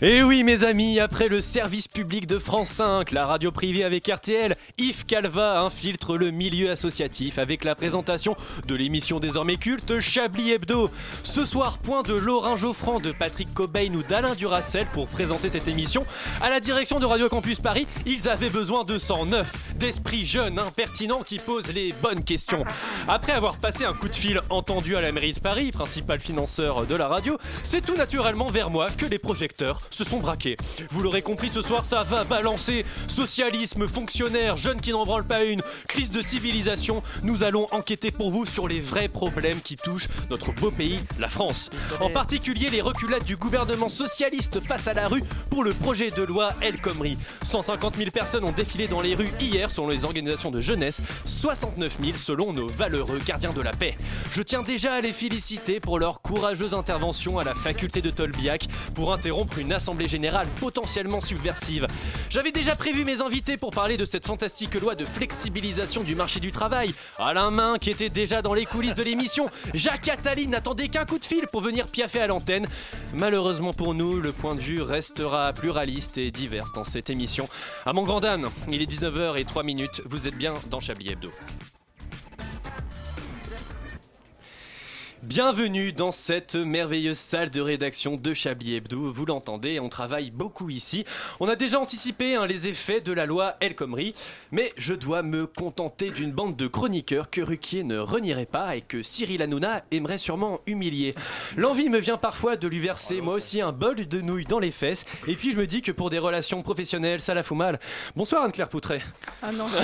Et oui, mes amis, après le service public de France 5, la radio privée avec RTL, Yves Calva infiltre le milieu associatif avec la présentation de l'émission désormais culte Chablis Hebdo. Ce soir, point de Laurent Geoffrand, de Patrick Cobain ou d'Alain Duracel pour présenter cette émission. À la direction de Radio Campus Paris, ils avaient besoin de sang neuf, d'esprits jeunes, impertinents qui posent les bonnes questions. Après avoir passé un coup de fil entendu à la mairie de Paris, principal financeur de la radio, c'est tout naturellement vers moi que les projecteurs se sont braqués. Vous l'aurez compris, ce soir, ça va balancer. Socialisme, fonctionnaire, jeunes qui n'en branlent pas une, crise de civilisation. Nous allons enquêter pour vous sur les vrais problèmes qui touchent notre beau pays, la France. En particulier les reculades du gouvernement socialiste face à la rue pour le projet de loi El Khomri. 150 000 personnes ont défilé dans les rues hier selon les organisations de jeunesse, 69 000 selon nos valeureux gardiens de la paix. Je tiens déjà à les féliciter pour leur courageuse intervention à la faculté de Tolbiac pour interrompre une assemblée générale potentiellement subversive. J'avais déjà prévu mes invités pour parler de cette fantastique loi de flexibilisation du marché du travail. Alain Main qui était déjà dans les coulisses de l'émission. Jacques Attali n'attendait qu'un coup de fil pour venir piaffer à l'antenne. Malheureusement pour nous, le point de vue restera pluraliste et divers dans cette émission. À mon grand âne, il est 19h03 minutes. Vous êtes bien dans Chablis Hebdo. Bienvenue dans cette merveilleuse salle de rédaction de Chablis Hebdo. Vous l'entendez, on travaille beaucoup ici. On a déjà anticipé hein, les effets de la loi El Khomri, mais je dois me contenter d'une bande de chroniqueurs que Ruquier ne renierait pas et que Cyril Hanouna aimerait sûrement humilier. L'envie me vient parfois de lui verser moi aussi un bol de nouilles dans les fesses, et puis je me dis que pour des relations professionnelles, ça la fout mal. Bonsoir Anne-Claire Poutret. Ah non, je dire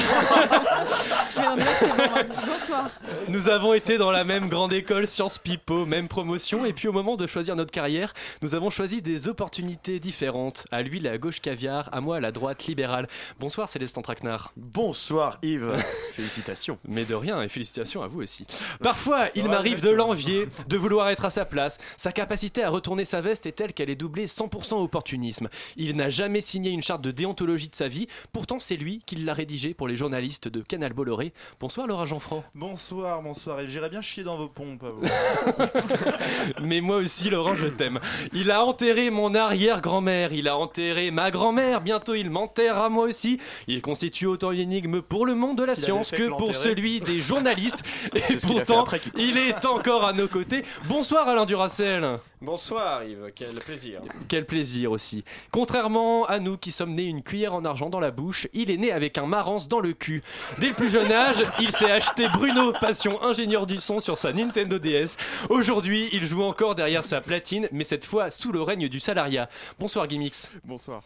que c'est bon. Bonsoir. Nous avons été dans la même grande école Sciences Pipo, même promotion, et puis au moment de choisir notre carrière, nous avons choisi des opportunités différentes. À lui la gauche caviar, à moi la droite libérale. Bonsoir Célestin Traquenard. Bonsoir Yves. Félicitations. Mais de rien, et félicitations à vous aussi. Parfois, il m'arrive de l'envier, de vouloir être à sa place. Sa capacité à retourner sa veste est telle qu'elle est doublée 100% opportunisme. Il n'a jamais signé une charte de déontologie de sa vie, pourtant c'est lui qui l'a rédigée pour les journalistes de Canal Bolloré. Bonsoir Laura Jean-Franc. Bonsoir, bonsoir. Et j'irais bien chier dans vos pompes. à vous. Mais moi aussi, Laurent, je t'aime. Il a enterré mon arrière-grand-mère, il a enterré ma grand-mère, bientôt il m'enterrera moi aussi. Il constitue autant une énigme pour le monde de la science que pour celui des journalistes. Et pourtant, il est encore à nos côtés. Bonsoir Alain Duracel. Bonsoir Yves, quel plaisir. Quel plaisir aussi. Contrairement à nous qui sommes nés une cuillère en argent dans la bouche, il est né avec un marance dans le cul. Dès le plus jeune âge, il s'est acheté Bruno Passion, ingénieur du son sur sa Nintendo DS. Aujourd'hui, il joue encore derrière sa platine, mais cette fois sous le règne du salariat. Bonsoir Gimmix. Bonsoir.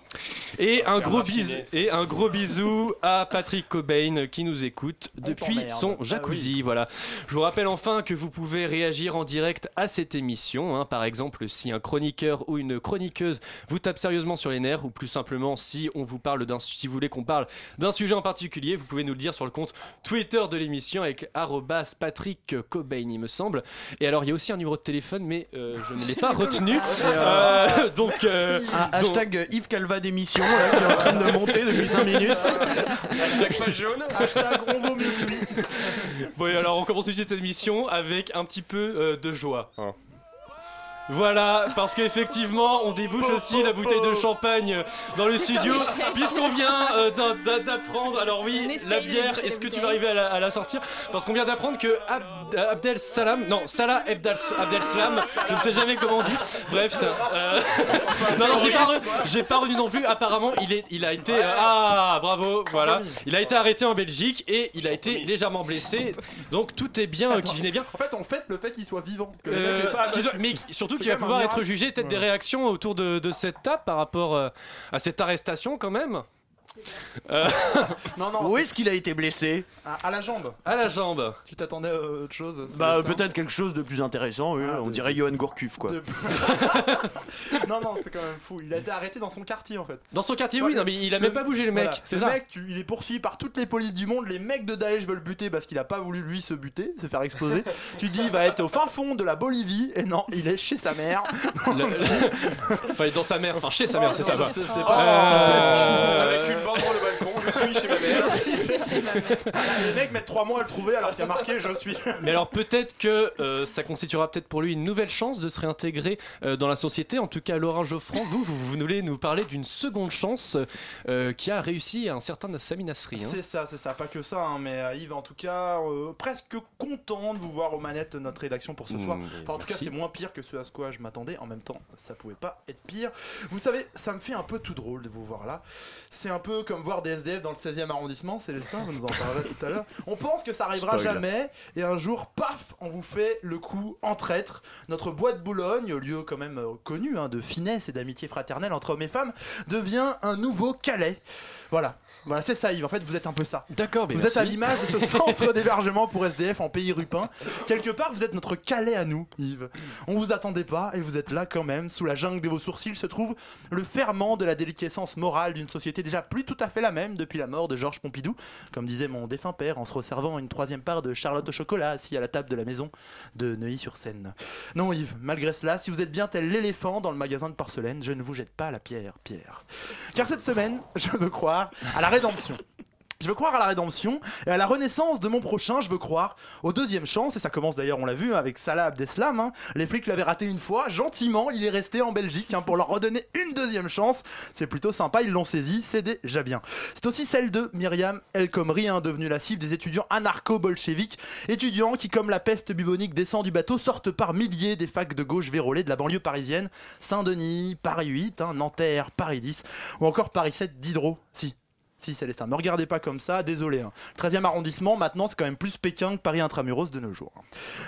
Et un, gros bisou, et un gros bisou à Patrick Cobain qui nous écoute depuis t'emmerde. son jacuzzi. Voilà. Je vous rappelle enfin que vous pouvez réagir en direct à cette émission. hein. Par exemple, si un chroniqueur ou une chroniqueuse vous tape sérieusement sur les nerfs, ou plus simplement si on vous parle d'un, si vous voulez qu'on parle d'un sujet en particulier, vous pouvez nous le dire sur le compte Twitter de l'émission avec arrobas Patrick Cobain, il me semble. Et alors, il y a aussi un numéro de téléphone, mais euh, je ne l'ai pas retenu. Euh, donc, euh, Un donc- hashtag Yves Calva d'émission là, qui est en train de monter depuis 5 minutes. Hashtag page jaune. hashtag on vaut mieux. Bon, et alors on commence tout de suite cette émission avec un petit peu euh, de joie. Voilà, parce qu'effectivement, on débouche aussi la bouteille de champagne dans le studio, puisqu'on vient euh, d'apprendre. Alors oui, la bière, est-ce que tu vas arriver à la, à la sortir? Parce qu'on vient d'apprendre que Ab- Abdel Salam, non, Salah Abdel, Abdel Salam, je ne sais jamais comment on dit. Bref, ça. euh, non, non, j'ai pas, re- j'ai pas retenu non plus. Apparemment, il, est, il a été. euh, ah, bravo, voilà. Il a été arrêté en Belgique et il a été légèrement blessé. Donc tout est bien, euh, qui venait bien. En fait, on fête le fait qu'il soit vivant. que Euh, pas- mais surtout C'est qu'il va pouvoir être jugé peut-être des réactions autour de, de cette table par rapport euh, à cette arrestation quand même. Euh, Non, non. Où est-ce qu'il a été blessé À, à la jambe. à la jambe. Tu t'attendais à autre chose Bah peut-être quelque chose de plus intéressant, oui, Ah, on de- dirait Johan Gourcuff quoi. De- non, non, c'est quand même fou. Il a été arrêté dans son quartier en fait. Dans son quartier, oui, non, mais il a même pas bougé le mec, Voilà. c'est le ça. mec, tu- il est poursuivi par toutes les polices du monde. Les mecs de Daesh veulent le buter parce qu'il a pas voulu lui se buter, se faire exploser. tu dis, il va être au fin fond de la Bolivie. Et non, il est chez sa mère. Le- le- Enfin, dans sa mère, enfin chez sa mère, c'est ça. C'est Euh, pas- Avec une le balcon, je suis chez ma mère. Les mecs mettent 3 mois à le trouver alors qu'il y a marqué je suis. Mais alors peut-être que euh, ça constituera peut-être pour lui une nouvelle chance de se réintégrer euh, dans la société. En tout cas, Laurent Geoffrand, vous, vous, vous voulez nous parler d'une seconde chance euh, qui a réussi à un certain Sami Nasri. hein. C'est ça, c'est ça, pas que ça, hein, mais euh, Yves, en tout cas, euh, presque content de vous voir aux manettes de notre rédaction pour ce Mmh, soir. Enfin, en tout cas, c'est moins pire que ce à quoi je m'attendais. En même temps, ça pouvait pas être pire. Vous savez, ça me fait un peu tout drôle de vous voir là. C'est un peu comme voir des SDF dans le 16e arrondissement, Célestin, vous nous en parlerez tout à l'heure. On pense que ça arrivera Spoil. jamais, et un jour, paf, on vous fait le coup en traître. Notre bois de Boulogne, lieu quand même euh, connu hein, de finesse et d'amitié fraternelle entre hommes et femmes, devient un nouveau Calais. Voilà. Voilà, c'est ça Yves, en fait vous êtes un peu ça. D'accord, Vous êtes à l'image de ce centre d'hébergement pour SDF en pays rupin. Quelque part, vous êtes notre Calais à nous, Yves. On vous attendait pas et vous êtes là quand même. Sous la jungle de vos sourcils se trouve le ferment de la déliquescence morale d'une société déjà plus tout à fait la même depuis la mort de Georges Pompidou, comme disait mon défunt père en se resservant une troisième part de Charlotte au chocolat assis à la table de la maison de Neuilly-sur-Seine. Non, Yves, malgré cela, si vous êtes bien tel l'éléphant dans le magasin de porcelaine, je ne vous jette pas la pierre, Pierre. Car cette semaine, je veux croire à la rédemption. Je veux croire à la rédemption et à la renaissance de mon prochain. Je veux croire aux deuxième chance. Et ça commence d'ailleurs, on l'a vu, avec Salah Abdeslam. hein. Les flics l'avaient raté une fois. Gentiment, il est resté en Belgique hein, pour leur redonner une deuxième chance. C'est plutôt sympa, ils l'ont saisi. C'est déjà bien. C'est aussi celle de Myriam El Khomri, hein, devenue la cible des étudiants anarcho-bolcheviques. Étudiants qui, comme la peste bubonique descend du bateau, sortent par milliers des facs de gauche vérolées de la banlieue parisienne. Saint-Denis, Paris 8, hein, Nanterre, Paris 10, ou encore Paris 7 Diderot. Si, si, Célestin, me regardez pas comme ça, désolé. hein. 13e arrondissement, maintenant, c'est quand même plus Pékin que Paris intramuros de nos jours. hein.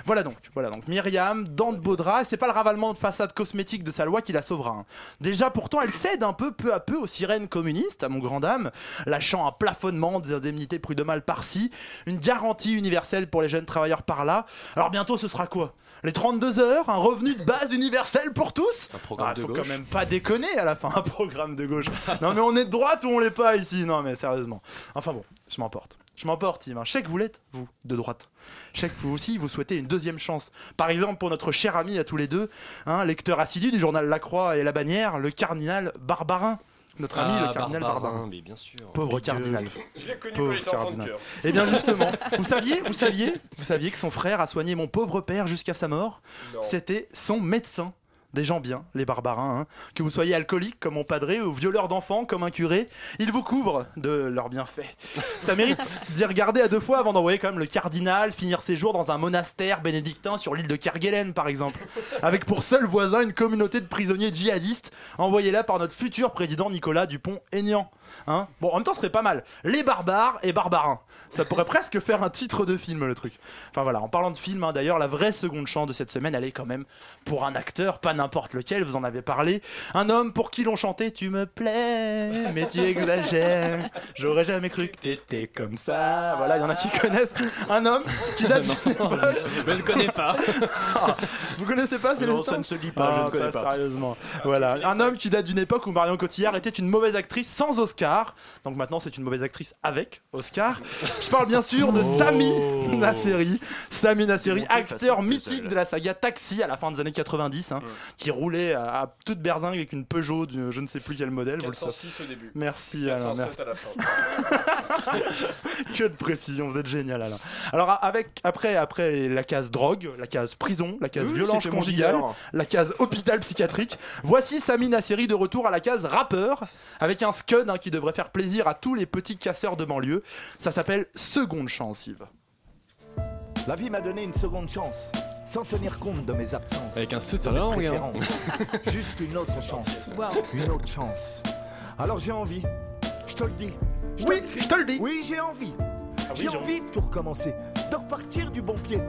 Voilà donc, voilà donc. Myriam, dent de Baudra, et c'est pas le ravalement de façade cosmétique de sa loi qui la sauvera. hein. Déjà, pourtant, elle cède un peu, peu à peu, aux sirènes communistes, à mon grand dame, lâchant un plafonnement des indemnités prud'homales par-ci, une garantie universelle pour les jeunes travailleurs par-là. Alors bientôt, ce sera quoi? Les 32 heures, un revenu de base universel pour tous Un programme Ah, de faut gauche. quand même pas déconner à la fin, un programme de gauche. non mais on est de droite ou on l'est pas ici? Non mais sérieusement. Enfin bon, je m'emporte. Je m'emporte, Yves. hein. Je sais que vous l'êtes, vous, de droite. Je sais que vous aussi, vous souhaitez une deuxième chance. Par exemple, pour notre cher ami à tous les deux, hein, lecteur assidu du journal La Croix et La Bannière, le cardinal Barbarin. Notre ami, Ah, le cardinal Barbarin, Barbarin. mais bien sûr. Pauvre Big cardinal. Je l'ai connu Pauvre quand enfant de cardinal. cœur. Eh bien justement, vous saviez, vous saviez, vous saviez que son frère a soigné mon pauvre père jusqu'à sa mort? C'était son médecin. Des gens bien, les barbarins. hein. Que vous soyez alcoolique comme mon padré ou violeur d'enfants comme un curé, ils vous couvrent de leurs bienfaits. Ça mérite d'y regarder à deux fois avant d'envoyer quand même le cardinal finir ses jours dans un monastère bénédictin sur l'île de Kerguelen par exemple. Avec pour seul voisin une communauté de prisonniers djihadistes envoyés là par notre futur président Nicolas Dupont-Aignan. Hein bon, en même temps, ce serait pas mal. Les barbares et barbarins. Ça pourrait presque faire un titre de film, le truc. Enfin voilà, en parlant de film, hein, d'ailleurs, la vraie seconde chance de cette semaine, elle est quand même pour un acteur, pas n'importe lequel, vous en avez parlé. Un homme pour qui l'on chantait Tu me plais, mais tu exagères. J'aurais jamais cru que t'étais comme ça. Voilà, il y en a qui connaissent. Un homme qui date. Je ne connais pas. Vous connaissez pas Non, Célestin ça ne se lit pas, je Ah, ne connais pas. Sérieusement. Voilà, un homme qui date d'une époque où Marion Cotillard était une mauvaise actrice sans Oscar. Donc maintenant, c'est une mauvaise actrice avec Oscar. Je parle bien sûr de Sami Nasseri. Sami Nasseri, acteur mythique de la saga Taxi à la fin des années 90, hein, qui roulait à, à toute berzingue avec une Peugeot, de je ne sais plus quel modèle. vous le savez. 406 au début. Merci Alain, merci. 407 à la fin. que de précision, vous êtes génial Alain. Alors avec après après la case drogue, la case prison, la case Oui, violence conjugale, la case hôpital psychiatrique. Voici Sami Nasseri de retour à la case rappeur avec un scud hein, qui devrait faire plaisir à tous les petits casseurs de banlieue. Ça s'appelle Seconde chance Yves. La vie m'a donné une seconde chance, sans tenir compte de mes absences. Avec un feu langue, hein. préférences. Juste une autre chance. Une autre chance. Alors j'ai envie. Je te le dis. Oui, je te le dis. Oui, j'ai envie. oui, j'ai j'ai envie de tout recommencer. De repartir du bon pied.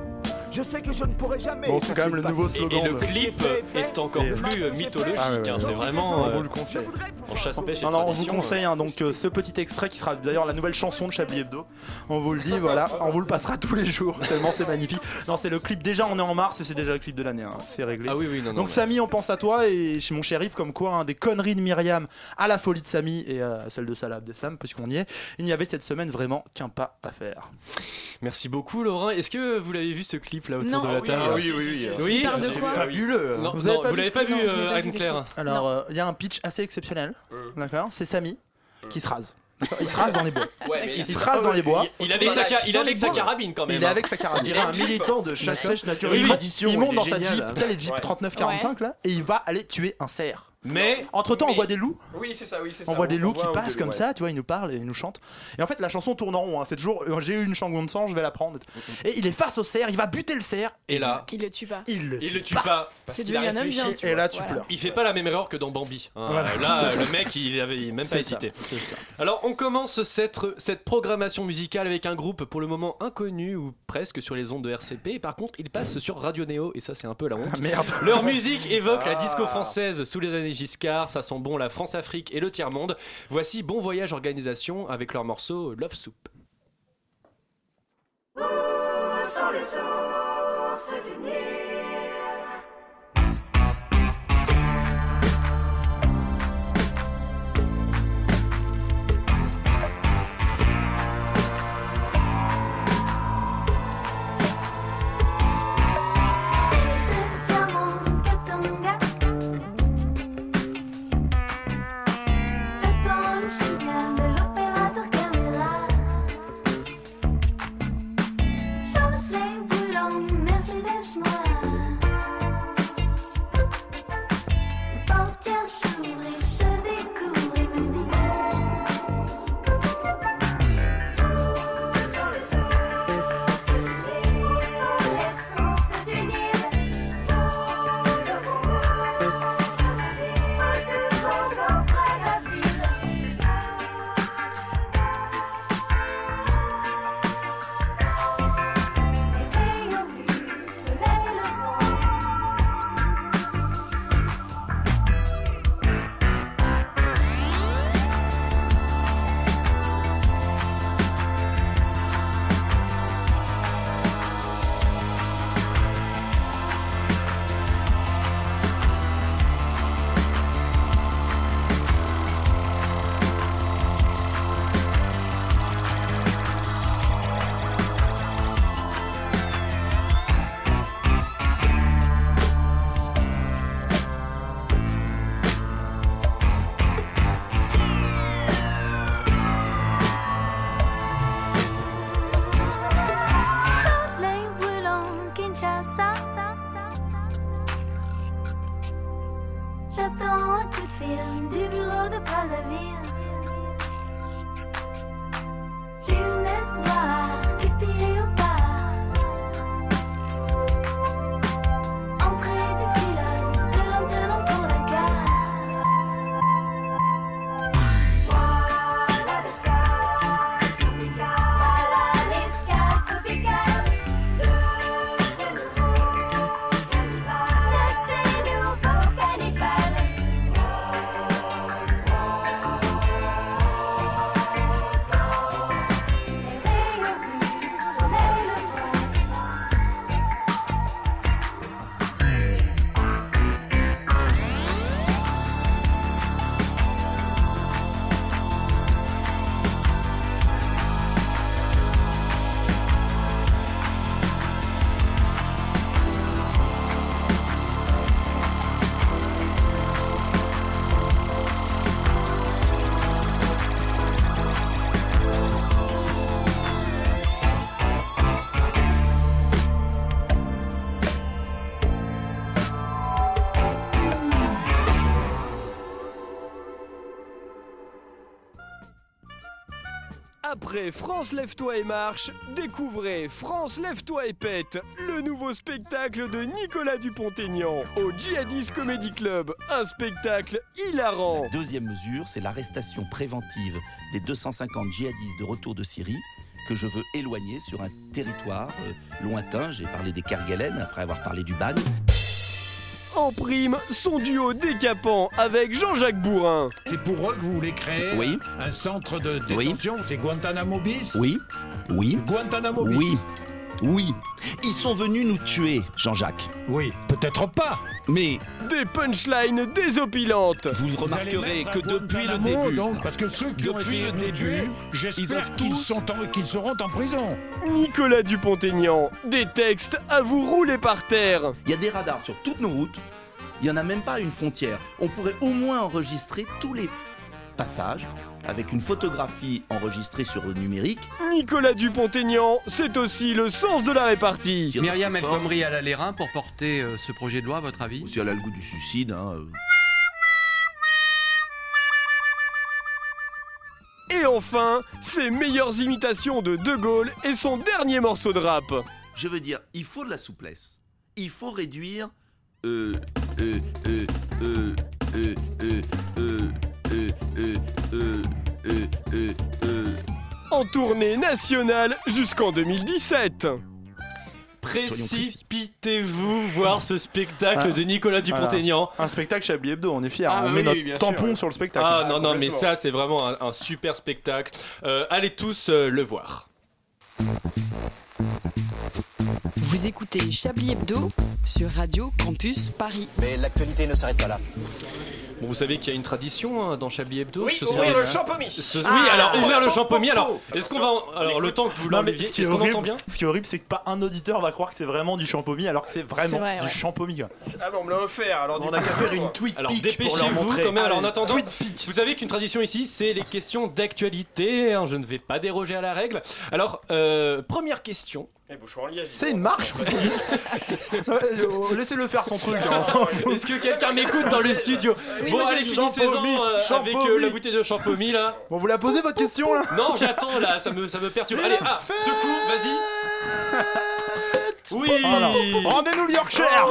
Je sais que je ne pourrai jamais. Bon, c'est quand même le nouveau. Et, slogan. et le clip est encore Et- plus euh, mythologique. Ah ouais, ouais, hein, c'est vraiment. On euh, vous le conseille. en chasse pêche et Non, non, on vous tradition, conseille hein, donc euh, ce petit extrait qui sera d'ailleurs la nouvelle chanson de Chablis Hebdo. On vous le dit, voilà, on vous le passera tous les jours tellement c'est magnifique. Non, c'est le clip. Déjà, on est en mars et c'est déjà le clip de l'année. hein, C'est réglé. Ah oui, oui, non, non, donc Samy, on pense à toi et chez mon shérif comme quoi hein, des conneries de Myriam à la folie de Samy et à celle de Salah Abdeslam puisqu'on y est. Il n'y avait cette semaine vraiment qu'un pas à faire. Merci beaucoup Laurent. Est-ce que vous l'avez vu ce clip? Là autour Non. de la Oui, table oui, oui, oui, oui. Oui, Il quoi Fabuleux. Non, Vous non, avez pas vous vu l'avez pas vu, euh, clip. Alors, euh, il y a un pitch assez exceptionnel. D'accord? C'est Samy qui se rase. Il se rase dans les bois. Ouais, mais Il se rase dans les bois. Il est avec sa, il est avec les sa carabine quand même. Il est hein. avec sa On carabine. dirait un militant de chasse pêche nature Oui, et oui. tradition. Il monte est dans sa Jeep, hein. tu sais, les Jeep Ouais. 39-45 là, et il va aller tuer un cerf. Mais Entre temps, on voit des loups. Oui, c'est ça, oui, c'est ça. On voit des loups qui passent comme ouais. ça, tu vois, ils nous parlent et ils nous chantent. Et en fait, la chanson tourne en rond. hein. C'est toujours, euh, j'ai eu une chanson de sang, je vais la prendre. Et il est face au cerf, il va buter le cerf. et là, Il le tue pas. Il le il tue. le tue pas. C'est devenu un homme bien. Et là, tu voilà. pleures. Il fait pas la même erreur que dans Bambi. hein. Voilà. Là, le mec, il avait même pas hésité. c'est ça. Alors, on commence cette, cette programmation musicale avec un groupe pour le moment inconnu ou presque sur les ondes de RCP. Par contre, il passe sur Radio Néo et ça, c'est un peu la honte. Ah, merde. Leur musique évoque la Ah. disco française sous les années Giscard, ça sent bon la France-Afrique et le tiers-monde. Voici Bon Voyage Organisation avec leur morceau Love Soup. J'attends Après France Lève-toi et marche, découvrez France Lève-toi et pète, le nouveau spectacle de Nicolas Dupont-Aignan au Djihadis Comedy Club. Un spectacle hilarant. Deuxième mesure, c'est l'arrestation préventive des 250 djihadistes de retour de Syrie que je veux éloigner sur un territoire euh, lointain. J'ai parlé des Kerguelen après avoir parlé du Ban. En prime, son duo décapant avec Jean-Jacques Bourrin. C'est pour eux que vous voulez créer Oui. un centre de Oui. détention C'est Guantanamo bis Oui, oui, Guantanamo bis oui, oui. Ils sont venus nous tuer, Jean-Jacques. Oui, peut-être pas. Mais Des punchlines désopilantes. vous remarquerez que depuis le début, donc, parce que ceux qui ont depuis essayé le de nous début, ils j'espère qu'ils tous- sont en- qu'ils seront en prison. Nicolas Dupont-Aignan, des textes à vous rouler par terre. il y a des radars sur toutes nos routes. Il n'y en a même pas une frontière. On pourrait au moins enregistrer tous les passages avec une photographie enregistrée sur le numérique. Nicolas Dupont-Aignan, c'est aussi le sens de la répartie. Myriam El Khomri, elle a les reins pour porter euh, ce projet de loi, à votre avis? Si elle a le goût du suicide, hein, euh. Et enfin, ses meilleures imitations de De Gaulle et son dernier morceau de rap. Je veux dire, il faut de la souplesse. Il faut réduire. Euh. Euh. Euh. Euh. Euh. Euh. Euh. Euh. Euh. Euh. Euh. Euh. euh. En tournée nationale jusqu'en 2017. Précipitez-vous voir ce spectacle Ah. de Nicolas Dupont-Aignan. Un spectacle Chablis Hebdo, on est fiers. Ah, on met notre oui, tampon sûr, sur le spectacle. Ah non, non, mais ça, c'est vraiment un, un super spectacle. Euh, allez tous euh, le voir. Vous écoutez Chablis Hebdo sur Radio Campus Paris. Mais l'actualité ne s'arrête pas là. Bon, vous savez qu'il y a une tradition hein, dans Chablis Hebdo. Oui, ce ouvrir le champomis. Ce- Ah, oui, alors oh, ouvrir le oh, champomis. oh, Alors, oh. est-ce qu'on va. en- Alors, le temps que vous l'enleviez, ce qui est est-ce qu'on horrible, entend bien ce qui est horrible, c'est que pas un auditeur va croire que c'est vraiment du champomis alors que c'est vraiment vrai, du ouais. Ah, mais on me l'a offert. Alors, On a qu'à faire une tweet Alors pic pour leur dépêchez-vous montrer. quand même. Alors en attendant, vous savez qu'une tradition ici, c'est les questions d'actualité. hein, je ne vais pas déroger à la règle. Alors euh, première question. Eh, C'est une marche euh, Laissez-le faire son truc. hein. Est-ce que quelqu'un m'écoute dans le studio Oui, Bon moi, allez je- finissez-en euh, avec euh, la bouteille de champomis là. Bon, vous la posez votre question là Non j'attends là, ça me ça me perturbe. C'est Allez, la ah, fête secoue, vas-y. Oui. Voilà. Rendez-nous le Yorkshire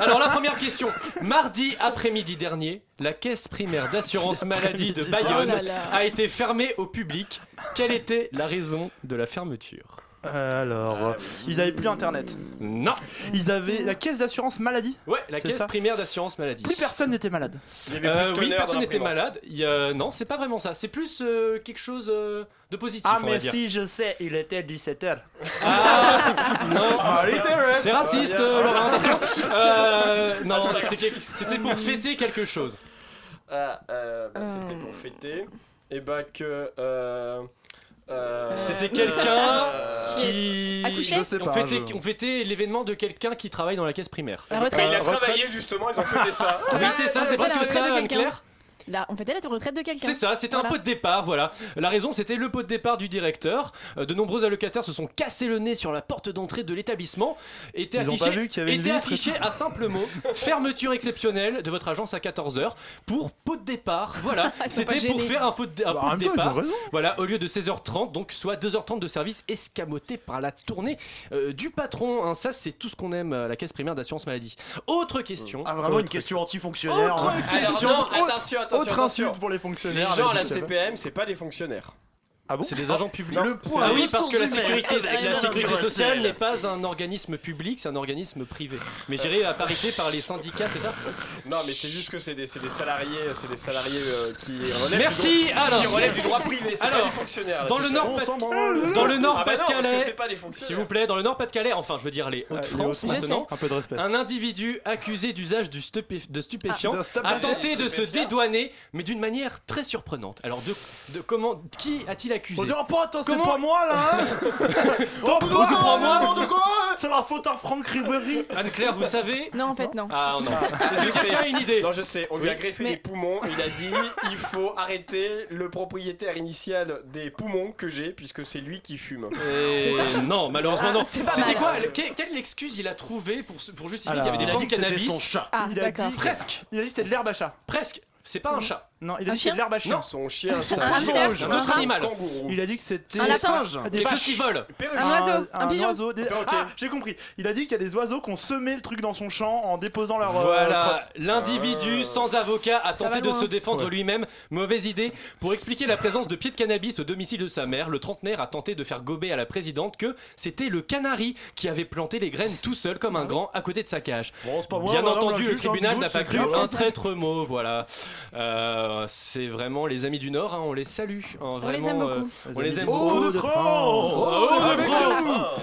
Alors la première question. Mardi après-midi dernier, la caisse primaire d'assurance maladie de Bayonne Oh là là. a été fermée au public. Quelle était la raison de la fermeture? Alors, ils avaient plus internet. Non. Ils avaient la caisse d'assurance maladie. Ouais, la caisse ça primaire d'assurance maladie. Plus personne n'était malade. Il y avait Euh, plus oui, personne n'était malade. Il y a- Non, c'est pas vraiment ça. C'est plus euh, quelque chose euh, de positif, Ah, on va mais dire. si, je sais, il était 17h. Ah, non, Thérèse. c'est raciste, Ah, euh. Laurent. Euh, non, Ah, c'était pour fêter quelque chose. Ah, euh, bah, c'était pour fêter. Et bah que. Euh, euh, C'était quelqu'un qui. Accouché Je sais On pas. fêtait, je- on fêtait l'événement de quelqu'un qui travaille dans la caisse primaire. La retraite. il a retraite. travaillé justement, ils ont fêté ça. Oui, c'est ça, c'est fêtait pas la que retraite ça. Anne-Claire Là, on fêtait la retraite de quelqu'un. C'est ça, c'était un Voilà. pot de départ, voilà. La raison, c'était le pot de départ du directeur. Euh, De nombreux allocataires se sont cassés le nez sur la porte d'entrée de l'établissement. Était Ils ont affiché, pas vu qu'il y avait était affiché à simple mot fermeture exceptionnelle de votre agence à 14h pour pot de départ. Voilà, c'était pour faire un pot de, un Bah, pot de départ. Voilà, au lieu de 16h30, donc soit 2h30 de service escamoté par la tournée euh, du patron. hein. Ça, c'est tout ce qu'on aime à la caisse primaire d'assurance maladie. Autre question. Ah, vraiment une question anti-fonctionnaire. Autre hein. question. Alors, non, attention, attention, Autre attention. insulte pour les Les fonctionnaires. gens à la CPM, c'est pas des fonctionnaires. Ah bon C'est des agents publics. Le point ah oui, parce que la sécurité, la sociale n'est pas un organisme public, c'est un organisme privé. Mais géré à parité par les syndicats, c'est ça Non, mais c'est juste que c'est des, salariés, c'est des salariés euh, qui relèvent Merci, du droit, alors. qui relèvent du droit privé. C'est Alors, pas des fonctionnaires. Dans le. Nord, Pas- dans le Ah bah non, Pas-de-Calais, pas s'il vous plaît, dans le Nord Pas-de-Calais, enfin, je veux dire les Hauts-de-France maintenant. Un peu de respect. Un individu accusé d'usage de stupéfiants Ah, de stupéfiants. a tenté de se dédouaner, mais d'une manière très surprenante. Alors, de comment, qui a-t-il accusé On dira pas, attends, c'est Comment- pas moi là hein Toi, Oh, c'est pas moi n'importe quoi C'est la faute à Franck Ribéry Anne-Claire, vous savez Non, en fait, non. Ah non. Est-ce que quelqu'un a une idée Non, je sais, on lui a greffé Mais- les poumons. Il a dit il faut arrêter le propriétaire initial des poumons que j'ai, puisque c'est lui qui fume. Et non, malheureusement Ah, non. pas C'était quoi le- que- Quelle excuse il a trouvé pour, pour justifier qu'il y avait des dit de c'était cannabis son chat. Ah, Il a d'accord. dit- Presque, Il a dit c'était de l'herbe à chat. presque. C'est pas un chat. Non, il a Un dit que c'est de chien l'herbe à chien. Non. Son chien, Un son hamster Un autre animal. kangourou. Il a dit que c'était Un lapin des Quelque chose vaches. qui vole. Un oiseau, un pigeon. oiseau, des- Perroquet. Ah, j'ai compris. Il a dit qu'il y a des oiseaux qui ont semé le truc dans son champ en déposant leur euh, Voilà, crotte. l'individu sans avocat a va tenté de loin. se défendre lui-même. Mauvaise idée. Pour expliquer la présence de pieds de cannabis au domicile de sa mère, le trentenaire a tenté de faire gober à la présidente que c'était le canari qui avait planté les graines tout seul comme un grand à côté de sa cage. Bon, c'est pas moi, Bien madame entendu, le juge, hein, tribunal n'a pas cru un traître mot. Voilà, Euh, c'est vraiment les amis du Nord. hein, on les salue. hein, On les vraiment, aime euh, beaucoup. on les aime Oh, de France Oh,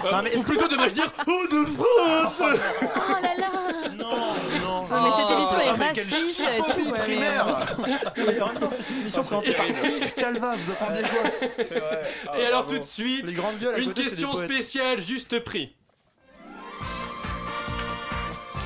Euh, Ou plutôt devrais-je dire Oh de France Oh là là Non, non. Non, mais cette émission est Ah, raciste et primaire. euh, Et en même temps, c'est une émission présentée par Yves Calva. Vous attendiez quoi C'est vrai. Ah, Et alors tout de suite, une question spéciale, juste prix.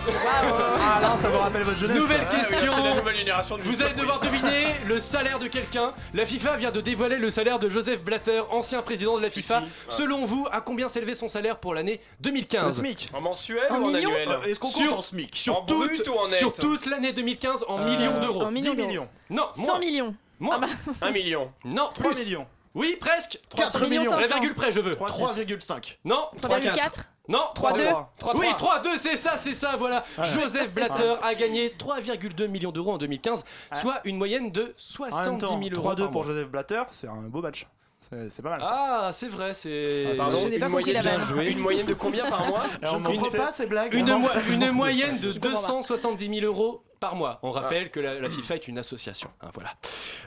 Ah non, ça vous rappelle votre jeunesse. Nouvelle ça. question. C'est la nouvelle génération de Vous allez devoir deviner le salaire de quelqu'un. La FIFA vient de dévoiler le salaire de Joseph Blatter, ancien président de la FIFA. Selon vous, à combien s'élevait son salaire pour l'année Le 2015 SMIC. En mensuel En ou en annuel Est-ce qu'on Sur- compte en SMIC? sur En toute, brut ou en net? sur toute l'année 2015 en Euh, millions d'euros. en 10 millions. Non, 100 moins. millions. Moins. Ah bah. Un million. Non, 3 plus. millions. Oui, presque. 4 millions millions. La 500. virgule près, je veux. 3,5. Non, 3,4 Non, 3,2 Oui, 3-2, c'est ça, c'est ça, voilà. Ouais. Joseph Blatter a gagné 3,2 millions d'euros en 2015, Ouais. soit une moyenne de En même 70 temps, 000 euros. 3-2 par pour mois. Joseph Blatter, c'est un beau match. C'est pas mal. Ah, c'est vrai, c'est. Ah, Pardon, Je n'ai une pas compris moyenne. Une de combien par mois je comprend comprends pas ces blagues. Une, mo- une moyenne de Je comprends pas. 270 000 euros par mois. On rappelle que la, la FIFA est une association. hein, voilà.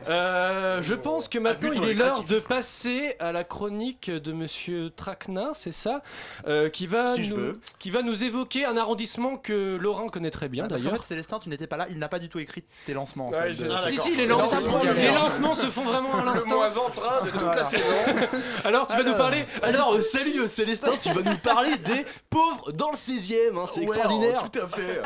Euh, je pense que maintenant but il est l'heure de passer à la chronique de Monsieur Traquenard, c'est ça, Euh, qui va Si je nous, peux. qui va nous évoquer un arrondissement que Laurent connaît très bien Ah, d'ailleurs. fait, Célestin, tu n'étais pas là, il n'a pas du tout écrit tes lancements. en Ouais, fait, c'est- de- Ah, Si si les, lance- lancements se font vraiment à Le l'instant. moins en train de toute Voilà. la saison. Alors tu vas nous parler Alors, euh, salut Célestin, tu vas nous parler des pauvres dans le 16 e c'est Ouais, extraordinaire. oh, tout à fait.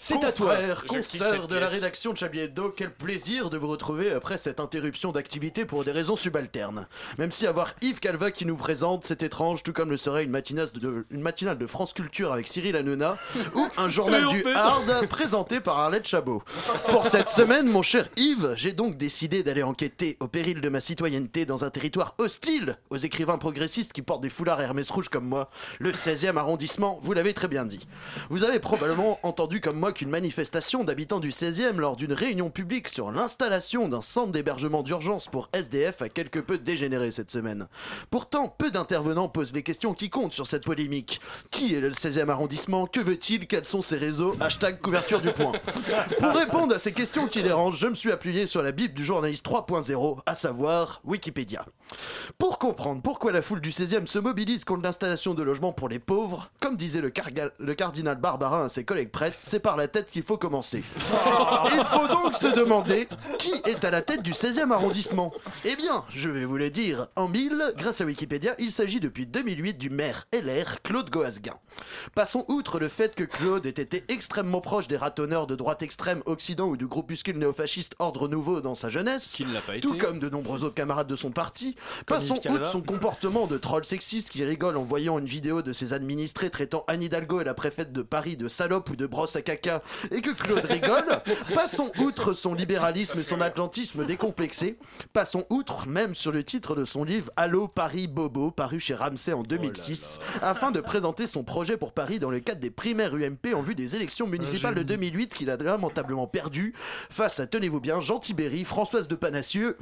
C'est à toi, consoeur de la rédaction de Chablis Hebdo. Quel plaisir de vous retrouver après cette interruption d'activité pour des raisons subalternes. Même si avoir Yves Calva qui nous présente, c'est étrange, tout comme le serait une matinale de, une matinale de France Culture avec Cyril Hanouna ou un journal du fait- Hard présenté par Arlette Chabot. Pour cette semaine, mon cher Yves, j'ai donc décidé d'aller enquêter au péril de ma citoyenneté dans un territoire hostile aux écrivains progressistes qui portent des foulards Hermès rouges comme moi, le 16e arrondissement, vous l'avez très bien dit. Vous avez probablement entendu comme moi qu'une manifestation d'habitants du 16e lors d'une réunion publique sur l'installation d'un centre d'hébergement d'urgence pour SDF a quelque peu dégénéré cette semaine. Pourtant, peu d'intervenants posent les questions qui comptent sur cette polémique. Qui est le 16e arrondissement? Que veut-il? Quels sont ses réseaux? Hashtag couverture du point. Pour répondre à ces questions qui dérangent, je me suis appuyé sur la Bible du journaliste 3.0, à savoir Wikipédia. Pour comprendre pourquoi la foule du 16e se mobilise contre l'installation de logements pour les pauvres, comme disait le, cardinal Barbarin à ses collègues prêtres, c'est par la tête qu'il faut commencer. Il faut donc se demander qui est à la tête du 16e arrondissement. Eh bien, je vais vous le dire en mille, grâce à Wikipédia, il s'agit depuis 2008 du maire LR Claude Goasguin. Passons outre le fait que Claude ait été extrêmement proche des ratonneurs de droite extrême Occident ou du groupuscule néofasciste Ordre Nouveau dans sa jeunesse, Qu'il l'a pas tout comme de nombreux autres camarades de son parti. Passons outre son comportement de troll sexiste qui rigole en voyant une vidéo de ses administrés traitant Anne Hidalgo et la préfète de Paris de salope ou de brosse à caca et que Claude rigole. Passons outre son libéralisme et son atlantisme décomplexé. Passons outre même sur le titre de son livre Allô Paris Bobo paru chez Ramsay en 2006 afin de présenter son projet pour Paris dans le cadre des primaires UMP en vue des élections municipales de 2008 qu'il a lamentablement perdu. Face à, tenez-vous bien, Jean Tibéry, Françoise de Panacieux,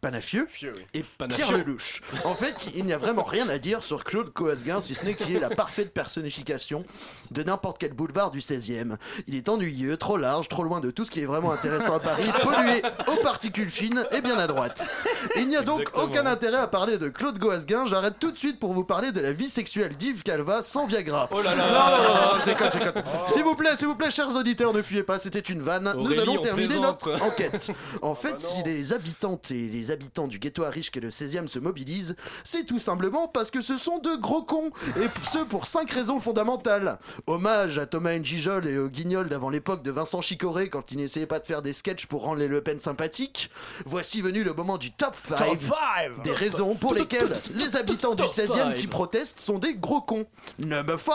Panafieux et Pierre Lelouch. En fait, il n'y a vraiment rien à dire sur Claude Coasguin, si ce n'est qu'il est la parfaite personnification de n'importe quel boulevard du 16e. Il est ennuyeux, trop large, trop loin de tout ce qui est vraiment intéressant à Paris, pollué aux particules fines et bien à droite. Il n'y a donc Exactement. aucun intérêt à parler de Claude Goasguin. J'arrête tout de suite pour vous parler de la vie sexuelle d'Yves Calva sans Viagra. Oh là là Non, non, non, non, je déconne, je déconne. S'il vous plaît, s'il vous plaît, chers auditeurs, ne fuyez pas, c'était une vanne. Nous allons on terminer notre enquête. En fait, si les habitantes et les habitants du ghetto à riche qu'est le 16e se mobilisent, c'est tout simplement parce que ce sont de gros cons. Et ce pour cinq raisons fondamentales. Hommage à Thomas Njijol et au guignol d'avant l'époque de Vincent Chicoré quand il n'essayait pas de faire des sketchs pour rendre les Le Pen sympathiques, voici venu le moment du top 5 Top five des raisons pour lesquelles les habitants du Top 16e five. qui protestent sont des gros cons. Number 5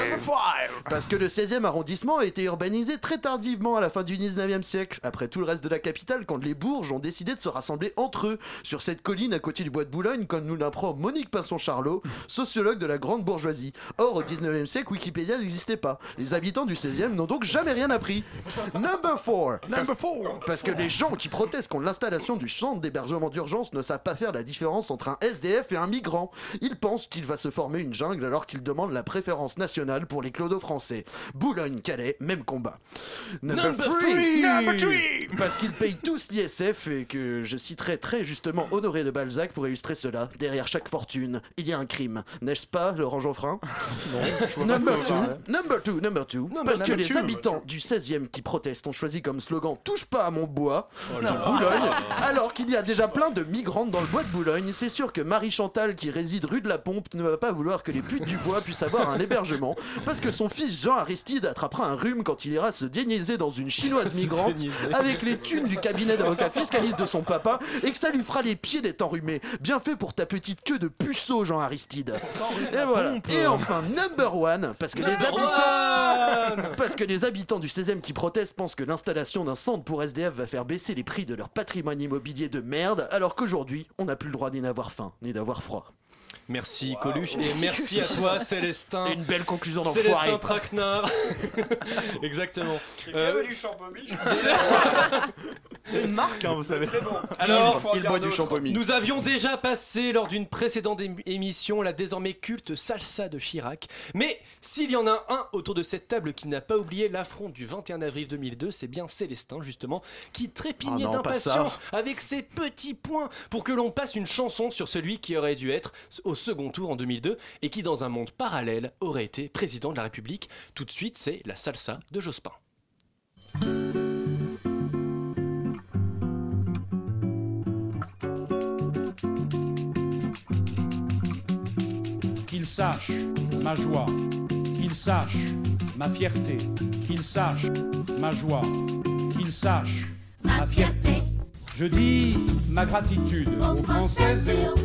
Number five. Parce que le 16e arrondissement a été urbanisé très tardivement à la fin du 19e siècle, après tout le reste de la capitale, quand les bourges ont décidé de se rassembler entre eux sur cette colline à côté du bois de Boulogne, comme nous l'apprend Monique Pinson-Charlot, sociologue de la grande bourgeoisie. Or, au 19e siècle, Wikipédia n'existait pas. Les habitants du 16e n'ont donc jamais rien appris. Number 4 Number four. parce que les gens qui protestent contre l'installation du centre d'hébergement d'urgence ne savent pas faire la différence entre un SDF et un migrant. Ils pensent qu'il va se former une jungle alors qu'ils demandent la préférence nationale pour les clodos français. Boulogne-Calais, même combat. Number three. three. Number three. Parce qu'ils payent tous l'ISF et que je citerai très justement Honoré de Balzac pour illustrer cela. Derrière chaque fortune, il y a un crime. N'est-ce pas, Laurent Geoffrin pas Number two, number two, number two. Parce que les two. habitants du 16e qui protestent ont choisi comme slogan Touche pas à mon bois Oh de. Boulogne, alors qu'il y a déjà plein de migrantes dans le bois de Boulogne. C'est sûr que Marie Chantal, qui réside rue de la Pompe, ne va pas vouloir que les putes du bois puissent avoir un hébergement, parce que son fils Jean Aristide attrapera un rhume quand il ira se déniaiser dans une chinoise Se migrante avec les thunes du cabinet d'avocat fiscaliste de son papa et que ça lui fera les pieds d'être enrhumé. Bien fait pour ta petite queue de puceau, Jean Aristide. Et voilà. Et enfin, number one, parce que les habitants, parce que les habitants du 16e qui protestent pensent que l'installation d'un centre pour SDF va faire baisser les prix de leur patrimoine immobilier de merde, alors qu'aujourd'hui, on n'a plus le droit ni d'avoir faim, ni d'avoir froid. Merci Coluche et merci à toi Célestin. Une belle conclusion Célestin d'enfoiré. Traquenard. Exactement. Euh, du champomis C'est une marque, hein, vous savez. Alors, il boit du champomis. Nous avions déjà passé lors d'une précédente ém- émission la désormais culte salsa de Chirac. Mais s'il y en a un autour de cette table qui n'a pas oublié l'affront du 21 avril 2002, c'est bien Célestin justement qui trépignait Ah d'impatience avec ses petits points pour que l'on passe une chanson sur celui qui aurait dû être au second tour en 2002 et qui dans un monde parallèle aurait été président de la République. Tout de suite, c'est la salsa de Jospin. Qu'il sache ma joie, qu'il sache ma fierté, qu'il sache ma joie, qu'il sache ma fierté. Je dis ma gratitude aux Françaises et aux.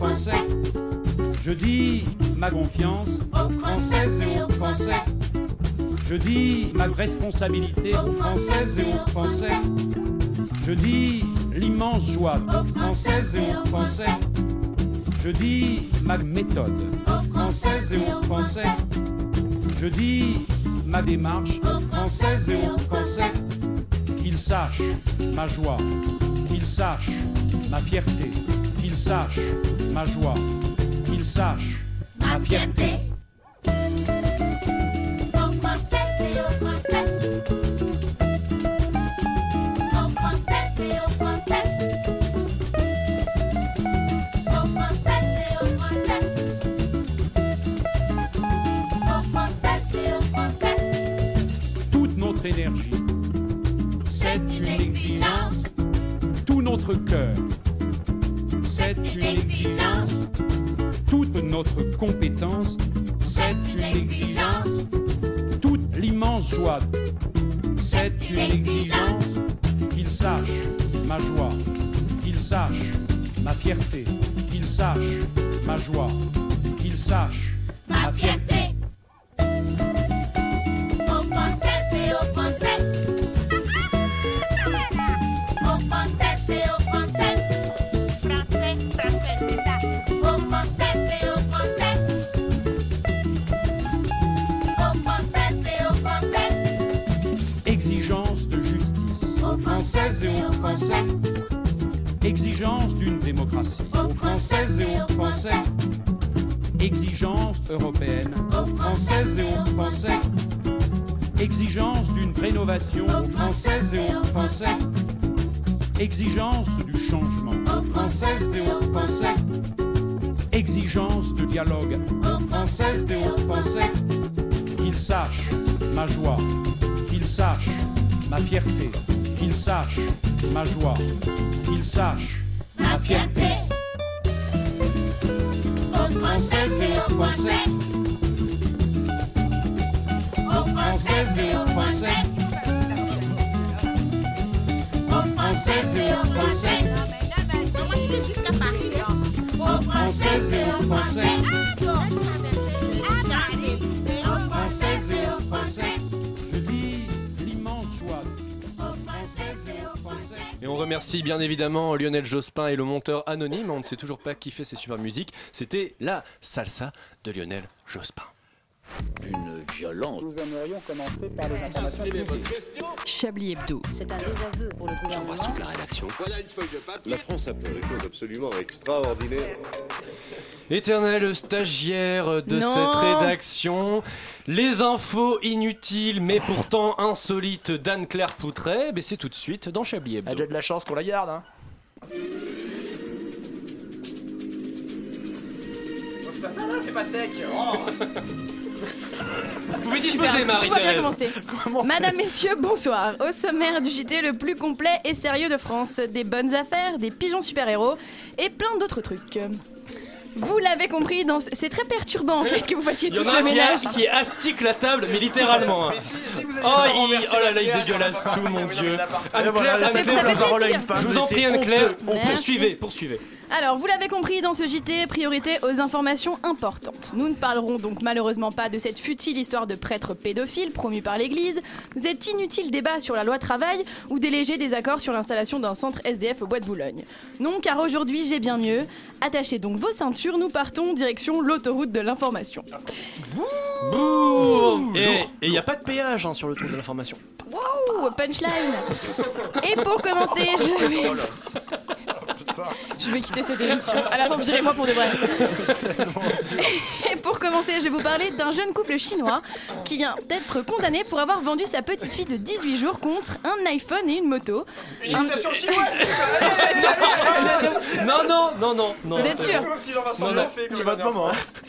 Je dis ma confiance aux Françaises et aux Français. Je dis ma responsabilité aux Françaises et aux Français. Je dis l'immense joie aux Françaises et aux Français. Je dis ma méthode aux Françaises et aux Français. Je dis ma démarche aux Françaises et aux Français. Qu'ils sachent ma joie, qu'ils sachent ma fierté, qu'ils sachent ma joie, sachent ma fierté. Exigence européenne aux Françaises et aux Français. Exigence d'une rénovation aux Françaises et aux Français. Exigence du changement aux Françaises et aux Français. Exigence de dialogue aux Françaises et aux Français. Qu'ils sachent ma joie, qu'ils sachent ma fierté, qu'ils sachent ma joie, qu'ils sachent ma fierté. français, vieux français. Au français, vieux français. Au français, vieux français. Comment je vais jusqu'à Paris Au français, vieux français. Ah, Et on remercie bien évidemment Lionel Jospin et le monteur anonyme. On ne sait toujours pas qui fait ces super musiques. C'était la salsa de Lionel Jospin. Une violence. Nous aimerions commencer par les informations publiques. Chablis Hebdo. C'est un désaveu pour le gouvernement. la rédaction. Voilà une feuille de papier. La France a fait des choses absolument extraordinaires. Éternel stagiaire de Non. cette rédaction, les infos inutiles mais pourtant insolites d'Anne-Claire Poutret, mais c'est tout de suite dans Chablis Hebdo. Elle a de la chance qu'on la garde. Hein. C'est pas ça là, c'est pas sec. Oh. Vous pouvez Super, disposer, tout va bien commencer. Madame, Messieurs, bonsoir. Au sommaire du JT le plus complet et sérieux de France, des bonnes affaires, des pigeons super-héros et plein d'autres trucs. Vous l'avez compris, dans... c'est très perturbant en fait que vous fassiez Il y tous en a le un qui, ménage. qui astique la table, mais littéralement. hein. Mais si, si vous avez Oh, il... oh là là, il dégueulasse tout, mon dieu. Anne-Claire, Anne-Claire, je vous en prie, Anne-Claire, poursuivez, poursuivez. Alors, vous l'avez compris, dans ce JT, priorité aux informations importantes. Nous ne parlerons donc malheureusement pas de cette futile histoire de prêtre pédophile promu par l'Église, de cet inutile débat sur la loi travail ou des légers désaccords sur l'installation d'un centre SDF au Bois de Boulogne. Non, car aujourd'hui j'ai bien mieux. Attachez donc vos ceintures, nous partons direction l'autoroute de l'information. Bouh Et il n'y a pas de péage hein, sur le tour de l'information. Wow, punchline Et pour commencer, je vais... Je vais quitter cette émission. À la fin, virez-moi pour de vrai. Et pour commencer, je vais vous parler d'un jeune couple chinois qui vient d'être condamné pour avoir vendu sa petite fille de 18 jours contre un iPhone et une moto. Une Un- station chinoise Non, non, non, non, non. Vous êtes sûr comme C'est votre moment.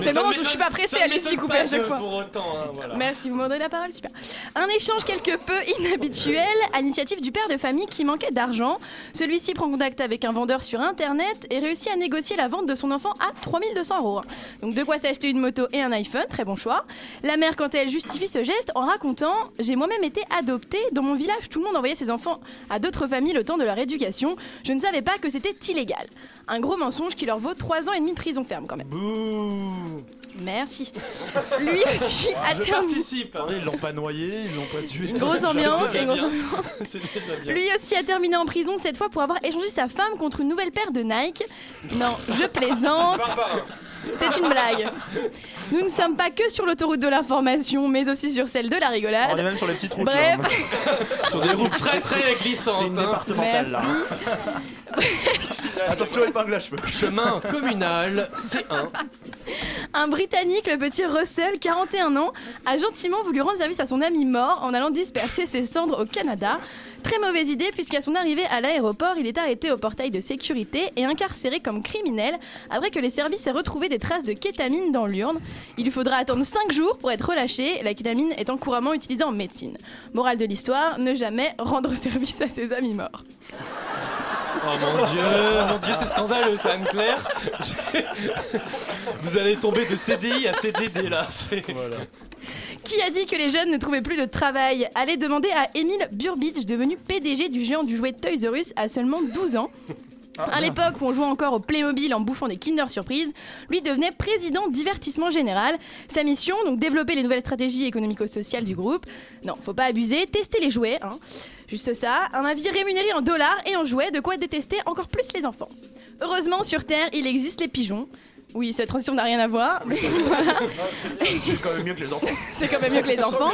C'est le moment où je suis pas pressée, allez-y, coupez à chaque fois. Pour autant, hein, voilà. Merci, vous m'en donnez la parole, super. Un échange quelque peu inhabituel à l'initiative du père de famille qui manquait d'argent. Celui-ci prend contact avec un vendeur sur internet et réussit à négocier la vente de son enfant à 3200 euros. Donc de quoi s'acheter une moto et un iPhone, très bon choix. La mère, quant à elle, justifie ce geste en racontant J'ai moi-même été adoptée. Dans mon village, tout le monde envoyait ses enfants à d'autres familles le temps de leur éducation. Je ne savais pas que c'était illégal. Un gros mensonge qui leur vaut 3 ans et demi de prison ferme quand même. Merci. Lui aussi a Je terminé. participe. hein. Attendez, ils l'ont pas noyé, ils l'ont pas tué. Une grosse ambiance, il y a une grosse ambiance. C'est déjà bien. Lui aussi a terminé en prison, cette fois pour avoir échangé sa femme contre une nouvelle paire de Nike. Non, je plaisante. C'était une blague. Nous ne sommes pas que sur l'autoroute de l'information, mais aussi sur celle de la On est rigolade. même sur les petites routes. Bref. là. Sur des routes très très C'est glissantes. une hein. départementale là. Attention épingle à cheveux. Chemin communal C1. Un Britannique, le petit Russell, 41 ans, a gentiment voulu rendre service à son ami mort en allant disperser ses cendres au Canada. Très mauvaise idée puisqu'à son arrivée à l'aéroport, il est arrêté au portail de sécurité et incarcéré comme criminel après que les services aient retrouvé des traces de kétamine dans l'urne. Il lui faudra attendre 5 jours pour être relâché, la kétamine étant couramment utilisée en médecine. Morale de l'histoire, ne jamais rendre service à ses amis morts. Oh mon dieu, mon dieu, c'est scandaleux ça, Anne-Claire. Vous allez tomber de CDI à CDD là. c'est- Qui a dit que les jeunes ne trouvaient plus de travail Allez demander à Émile Burbidge, devenu PDG du géant du jouet Toys R Us à seulement 12 ans. À l'époque où on jouait encore au Playmobil en bouffant des Kinder Surprise, lui devenait président divertissement général. Sa mission, donc développer les nouvelles stratégies économico-sociales du groupe. Non, faut pas abuser, tester les jouets, hein. Juste ça, un avis rémunéré en dollars et en jouets, de quoi détester encore plus les enfants. Heureusement, sur Terre, il existe les pigeons. Oui, cette transition n'a rien à voir, mais voilà. C'est quand même mieux que les enfants. C'est quand même mieux que les enfants.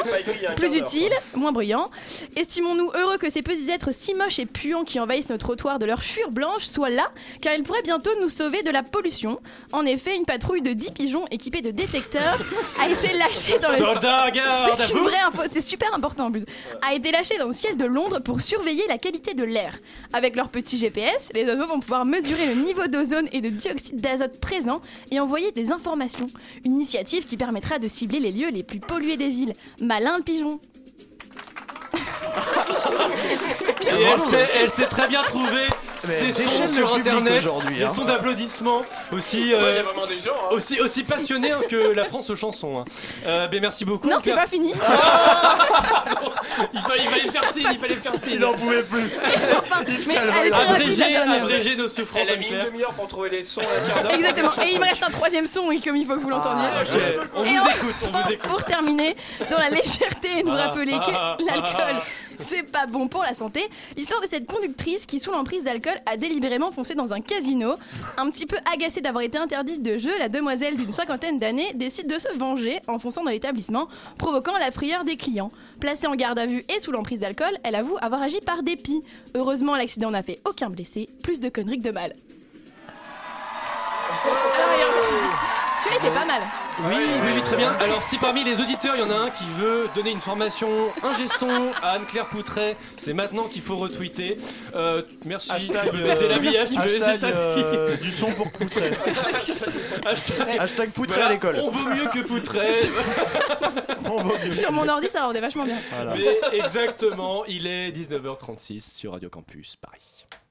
Plus utile, moins bruyant. Estimons-nous heureux que ces petits êtres si moches et puants qui envahissent nos trottoirs de leur chure blanche soient là, car ils pourraient bientôt nous sauver de la pollution. En effet, une patrouille de 10 pigeons équipés de détecteurs a été lâchée dans le C'est info, c'est super important en plus. A été lâchée dans le ciel de Londres pour surveiller la qualité de l'air. Avec leur petit GPS, les oiseaux vont pouvoir mesurer le niveau d'ozone et de dioxyde d'azote présent et envoyer des informations. Une initiative qui permettra de cibler les lieux les plus pollués des villes. Malin le pigeon. Elle s'est très bien trouvée Ces déchaîne sons sur public internet, aujourd'hui, les hein. sons d'applaudissements, aussi, euh, vraiment des gens. hein. aussi, aussi passionnés hein, que la France aux chansons. hein. Euh, ben, merci beaucoup. Non, c'est pas fini. Il fallait, il fallait faire signe, il fallait faire signe. Il en pouvait plus. Dernière. abréger nos souffrances. Elle a mis une demi-heure pour trouver les sons. Exactement. Et il me reste un troisième son et comme il faut que vous l'entendiez. Ah. On vous écoute, on vous écoute. Pour terminer, dans la légèreté et nous Ah, rappeler ah, que l'alcool, ah. c'est pas bon pour la santé, l'histoire de cette conductrice qui, sous l'emprise d'alcool, a délibérément foncé dans un casino. Un petit peu agacée d'avoir été interdite de jeu, la demoiselle d'une cinquantaine d'années décide de se venger en fonçant dans l'établissement, provoquant la frayeur des clients. Placée en garde à vue et sous l'emprise d'alcool, elle avoue avoir agi par dépit. Heureusement, l'accident n'a fait aucun blessé, plus de conneries que de mal. Celui-là était pas mal. Oui, oui, oui, très bien. Alors, si parmi les auditeurs, il y en a un qui veut donner une formation ingé son à Anne-Claire Poutret, c'est maintenant qu'il faut retweeter. Euh, merci. Hashtag, tu peux laisser la euh, vie, hein, tu peux ta euh, du son pour Poutret. Hashtag, Hashtag Poutret voilà, à l'école. On vaut mieux que Poutret. On va mieux. Sur mon ordi, ça rendait vachement bien. Voilà. Mais exactement, il est 19h36 sur Radio Campus Paris.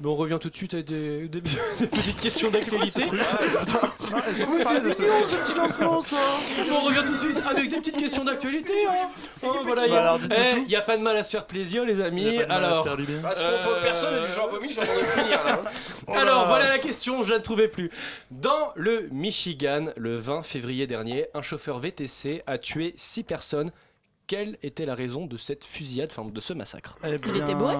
Bon, on revient tout de suite à des, des- des petites questions d'actualité. ce petit lancement ça on revient tout de suite avec des petites questions d'actualité. Hein. Hein, voilà, il Bah n'y a pas de mal à se faire plaisir, les amis. Il y a pas de mal à se Alors, faire du bien. Parce qu'on peut- personne n'a du genre vomi, j'en ai finir là. hein. Alors voilà la question, je la trouvais plus. Dans le Michigan, le 20 février dernier, un chauffeur VTC a tué 6 personnes. Quelle était la raison de cette fusillade, enfin de ce massacre? Eh Il était bourré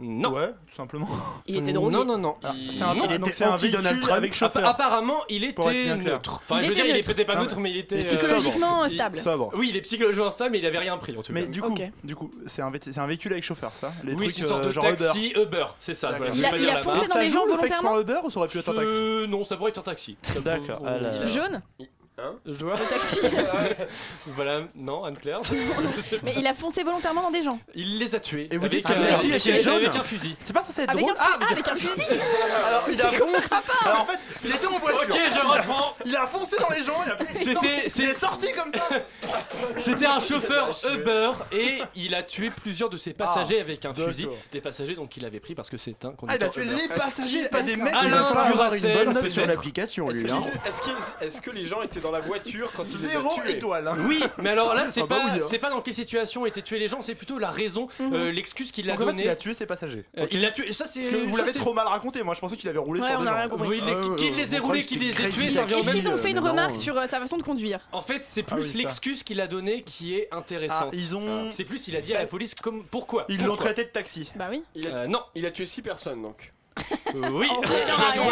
Non. Ouais, tout simplement. Il était drogué. Non, non, non. C'est un, était c'est un véhicule Trump. avec chauffeur. apparemment, il était neutre. Enfin, Il je veux était dire, il est neutre. peut-être pas Non, neutre, mais il était. euh, Psychologiquement il- stable. Oui, il est psychologiquement instable, mais il avait rien pris en tout cas. Mais du coup, du coup, c'est un, VT c'est un véhicule avec chauffeur, ça Les oui, trucs, c'est une sorte euh, de genre Uber. taxi Uber, c'est ça. Voilà, Il a- il foncé dans joue, gens volontairement un Uber ou ça aurait pu être un taxi Euh, Non, ça pourrait être un taxi. D'accord. Ah il Jaune Hein Je vois. Le taxi. Voilà, non, Anne-Claire. Mais il a foncé volontairement dans des gens. Il les a tués. Et vous avec dites un, que le taxi avec, était jaune avec un fusil. C'est pas censé être drôle fu- ah, avec un fusil Alors il a foncé. Alors en fait, il était en voiture. Ok, je reprends. Il a foncé dans les gens. Il a C'était- Il c'est- est sorti comme ça. C'était un chauffeur Uber et il a tué plusieurs de ses passagers avec un fusil. Des passagers donc qu'il avait pris parce que c'est un Ah, il a conducteur tué les passagers, pas des mecs. Alain Il Duracell, sur l'application, lui. hein. est-ce que les gens étaient dans la voiture quand il les a Zéro tués étoile. hein. Oui, mais alors là c'est Ah bah pas oui, hein. c'est pas dans quelle situation étaient tués les gens, c'est plutôt la raison, Mhm. euh, l'excuse qu'il a en fait, il donnée. a tué ses passagers. Euh, Il l'a tué. Ça c'est. Parce que vous ça, l'avez c'est- trop mal raconté. Moi, je pensais qu'il avait roulé Ouais, sur on des a gens. rien compris. Oui, les- Euh, qui les a croit roulés, qui c'est les a Crazy tués, ça revient au Est-ce même. qu'ils ont fait une remarque euh, sur euh, sa façon de conduire En fait, c'est Ah plus ça. l'excuse qu'il a donnée qui est Ah, intéressante. ils ont. C'est plus, il a dit à la police comme pourquoi? Ils l'ont Pourquoi? traité de taxi. Bah oui. Euh, non. il a tué 6 personnes donc. Euh, oui.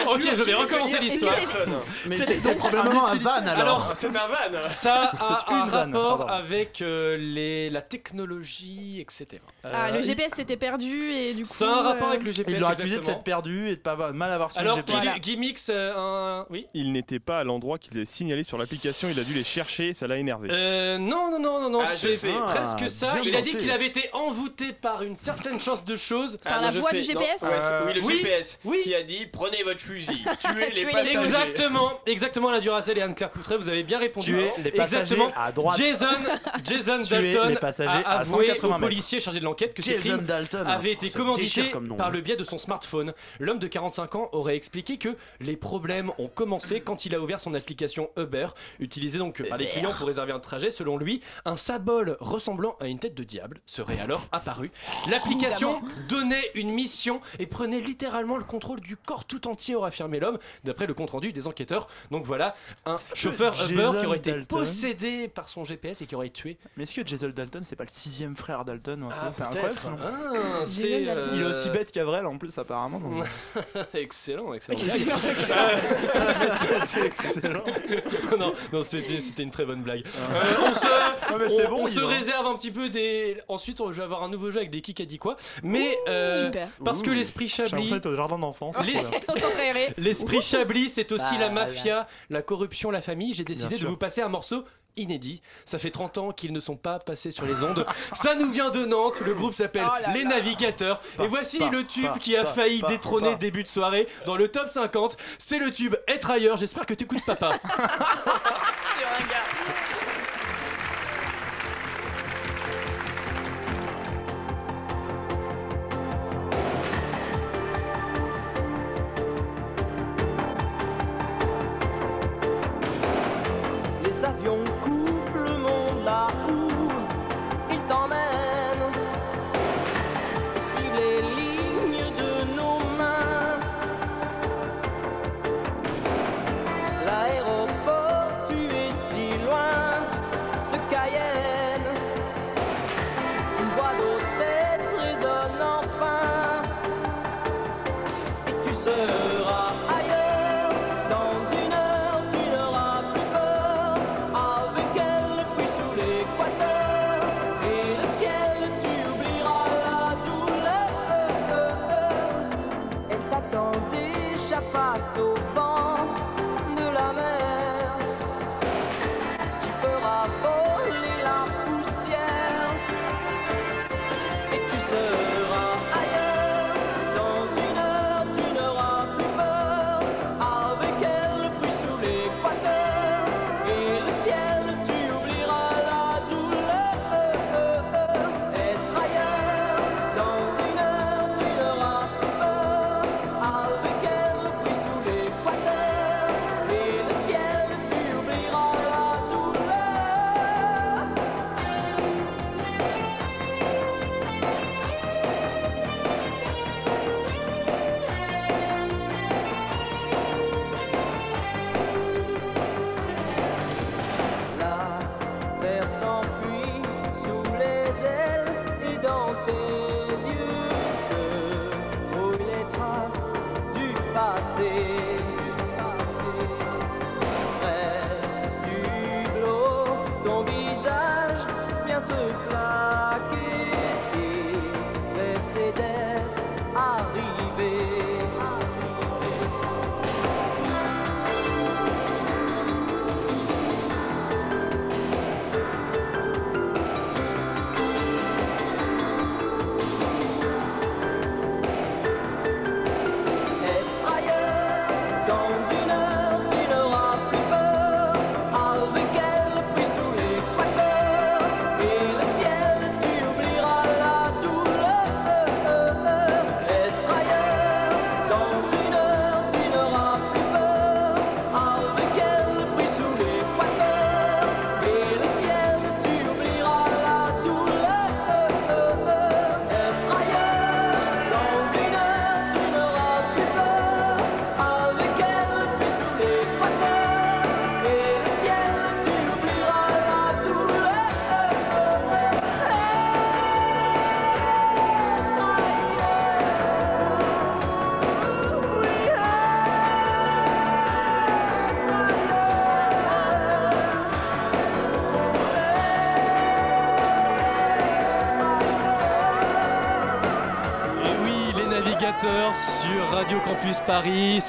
Ok, je vais recommencer l'histoire. c'est- Mais C'est probablement un van alors. Alors, C'est un van Ça C'est a un rapport avec euh, les, la technologie, etc. Ah, Euh, le GPS s'était perdu et du coup. Ça a un rapport euh, avec le GPS. Ils l'ont accusé de s'être perdu et de pas mal avoir su le Alors, GPS. Guy, Guy Mix, euh, un. Oui Il n'était pas à l'endroit qu'ils avaient signalé sur l'application, il a dû les chercher ça l'a énervé. Euh, non, non, non, non, non, Ah, c'est presque ça. bien Il a dit qu'il avait été envoûté par une certaine chance de choses. Par Ah, la sais. du GPS Oui, le Oui, Oui. qui a dit prenez votre fusil, tuez les Tuez les passagers. Exactement, exactement la Duracell et Anne-Claire Poutret, vous avez bien répondu. Tuer les passagers Exactement. à droite. Jason, Jason Dalton les passagers a avoué 180 au policier chargé de l'enquête que ces Jason crimes Dalton. avait été Ça commandité déchire comme nom, par le biais de son smartphone. L'homme de 45 ans aurait expliqué que les problèmes ont commencé quand il a ouvert son application Uber, utilisée donc par les clients pour réserver un trajet. Selon lui, un symbole ressemblant à une tête de diable serait alors apparu. L'application donnait une mission et prenait littéralement le contrôle du corps tout entier, aurait affirmé l'homme, d'après le compte rendu des enquêteurs. Donc voilà, un chauffeur Uber qui aurait été Dalton- possédé par son GPS et qui aurait tué. Mais est-ce que Jason Dalton, c'est pas le sixième frère Dalton ou un truc Ah, ça? C'est incroyable. Ah, c'est. Dalton. Il est euh, aussi bête qu'Avrel en plus, apparemment. donc. excellent, excellent. Excellent. non, non c'était, une très bonne blague. Ah. Euh, on se, on- bon, on va. réserve un petit peu des. Ensuite, on- je vais avoir un nouveau jeu avec des qui a dit quoi. Mais euh, super. parce que l'esprit Chablis. l'impression d'être au jardin d'enfants. Les- créerait. L'esprit Chablis, c'est aussi la Bah, mafia, la corruption, la famille. J'ai décidé Bien de sûr. vous passer un morceau inédit. Ça fait 30 ans qu'ils ne sont pas passés sur les ondes. Ça nous vient de Nantes. Le groupe s'appelle Oh là Les là. Navigateurs. Et voici pas, le tube pas, qui a pas, failli pas, détrôner pas. début de soirée dans le top 50. C'est le tube Être ailleurs. J'espère que t'écoutes papa.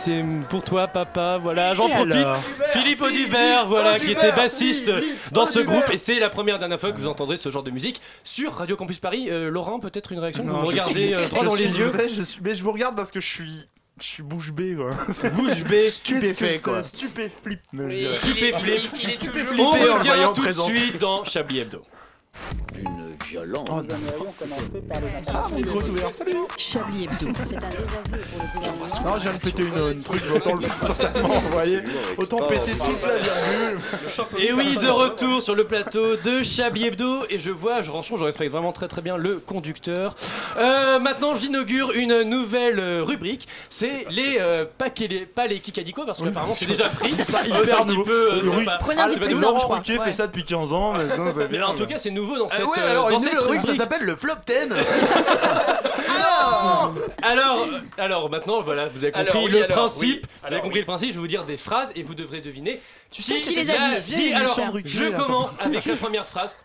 c'est pour toi papa, voilà, j'en profite. Philippe Audubert, voilà, qui était bassiste dans ce groupe, et c'est la première dernière fois que vous entendrez ce genre de musique sur Radio Campus Paris. Euh, Laurent, peut-être une réaction Vous me je regardez suis- euh, droit dans les yeux. mais je vous regarde parce que je suis. Je suis bouche bée quoi. Bouche bée. Stupéfait quoi. Stupéflip. Stupéflip. On revient tout de suite dans Chablis Hebdo. Une violence. Nous aimerions commencer par les Ah, informations micro publiques. ouvert, salut. Chablis Hebdo. C'est un désaveu pour le gouvernement. Non, je viens de péter une, une truc, autant le totalement, vous voyez. Autant péter toute la virgule. Et oui, de retour sur le plateau de Chablis Hebdo. Et je vois, je, franchement, je respecte vraiment très très bien le conducteur. Euh, maintenant, j'inaugure une nouvelle euh, rubrique. C'est les. euh, pas, que les pas les Kikadiko, parce qu'apparemment c'est déjà pris. C'est pas Euh, hyper un petit peu. euh, Oui. c'est pas- Prenez un c'est petit peu je crois. Ruquier fait ça depuis 15 ans, mais non, c'est Mais bien. en tout cas, c'est nouveau dans Ah cette. ouais, euh, alors dans une cette nouvelle rubrique, ça s'appelle le Flop 10 Alors, euh, alors maintenant, voilà, vous avez compris Alors, oui, le alors, principe. oui. vous avez Alors, compris le principe. Je vais vous dire des phrases et vous devrez deviner. Tu sais qui les a. Alors, Ruquier, je là, commence avec la première phrase.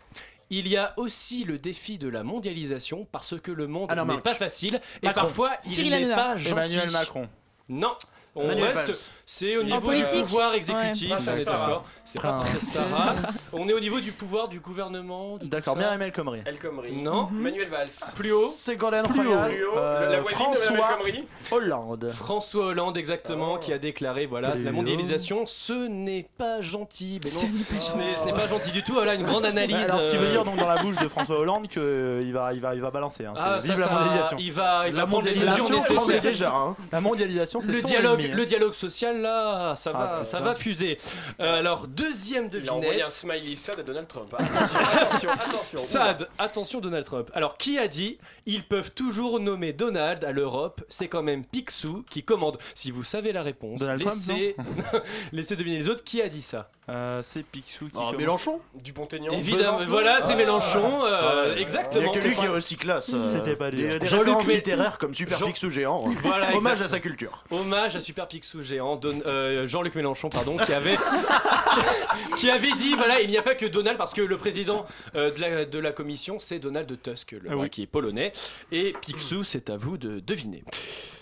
Il y a aussi le défi de la mondialisation parce que le monde Ah non, n'est Marc. pas facile et Macron. parfois Cyril il n'est Hanouna. pas gentil. Emmanuel Macron. Non. On Manuel reste, Valls. C'est au niveau du pouvoir exécutif, Ouais. Sarah. d'accord. C'est pas Sarah. On est au niveau du pouvoir du gouvernement. de D'accord, ça. bien Emel Comrie. El Khomri. Non. Manuel Valls. Plus haut. Ségolène. Royal. Plus haut. euh, la voisine de Madame El François Khomri. Hollande. François Hollande exactement Oh. qui a déclaré voilà la mondialisation ce n'est pas gentil mais non Ce n'est pas ce n'est- ce n'est pas gentil du tout voilà une grande analyse Alors, ce qui veut euh, dire donc dans la bouche de François Hollande qu'il va, il va, il va balancer. Hein. ah, ça, Vive la ça, mondialisation. il va il va La prendre les mondialisation, mesures c'est nécessaires déjà. Hein. La mondialisation, c'est le dialogue, hein. le dialogue social là, ça Ah, va, ça va fuser. Euh, alors deuxième Il a envoyé un devinette. smiley sad à Donald Trump. Attention, attention, attention. Sad, attention Donald Trump. Alors qui a dit ils peuvent toujours nommer Donald à l'Europe C'est quand même Picsou qui commande. Si vous savez la réponse, Donald Trump, laissez, laissez deviner les autres. Qui a dit ça Euh, c'est Picsou qui. Ah, commence. Mélenchon Dupont-Aignan. Évidemment, voilà, c'est Ah. Mélenchon, euh, Ah, ouais. Il y exactement. a que lui qui est Stéphane. aussi classe. euh, C'était pas dur. Des, des Jean-Luc références Mé- littéraires comme Super Jean- Picsou géant. Voilà, Hommage exact. à sa culture. Hommage à Super Picsou géant, Don- euh, Jean-Luc Mélenchon, pardon, qui avait, qui avait dit voilà, il n'y a pas que Donald, parce que le président euh, de, la, de la commission, c'est Donald Tusk, le, Ah oui. qui est polonais, et Picsou, c'est à vous de deviner.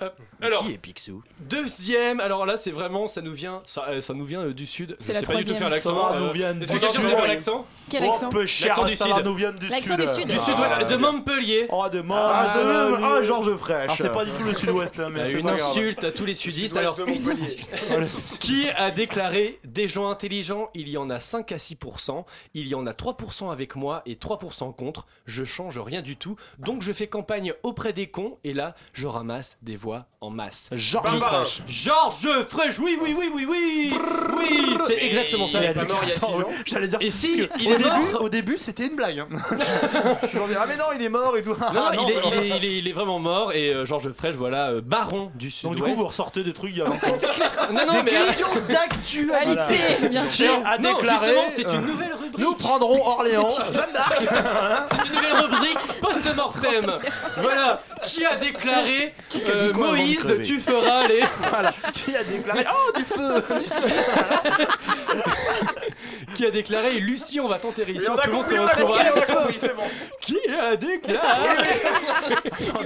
Euh, alors, Qui est Picsou? deuxième, alors là, c'est vraiment, ça nous vient, ça, euh, ça nous vient euh, du sud. C'est la sais pas du tout troisième. Faire l'accent. Euh, nous viennent Est-ce du que quelqu'un sud. sait faire l'accent Quel Oh, accent peu cher, L'accent du ça sud. nous viennent du sud. du sud. Ah, sud-ouest, de Montpellier. Oh, de Ah, Montpellier. je- ah, Georges Fraîche. C'est pas du tout le sud-ouest là, mais c'est une pas grave. insulte à tous les sudistes. Alors. Qui a déclaré des gens intelligents Il y en a 5 à 6%, il y en a 3% avec moi et 3% contre. Je change rien du tout, donc je fais campagne auprès des cons et là je ramasse des voix en masse. Georges. Fraîche. Georges Fraîche, oui, oui, oui, oui, oui Oui, c'est exactement ça. Il est pas mort il y a Attends, 6 ans. J'allais dire. Et si, il au est mort Au début, c'était une blague. hein. Ah, mais non, il est mort et tout. Non, il, est, c'est il, vrai. est, il, est, il est vraiment mort et euh, Georges Fraîche, voilà, euh, baron du Donc, sud-ouest. du coup, vous ressortez des trucs il y a longtemps. non, non, mais Question d'actualité. Bien sûr. non, justement, c'est euh, une nouvelle rubrique. Nous prendrons Orléans. Jeanne d'Arc. C'est une nouvelle rubrique post-mortem. Voilà, qui a déclaré euh, Moïse, tu feras les. Voilà. Qui a déclaré Oh, du feu du ciel. Qui a déclaré Lucie, on va t'enterrer ici. On a compris, on a compris, c'est bon. Qui a déclaré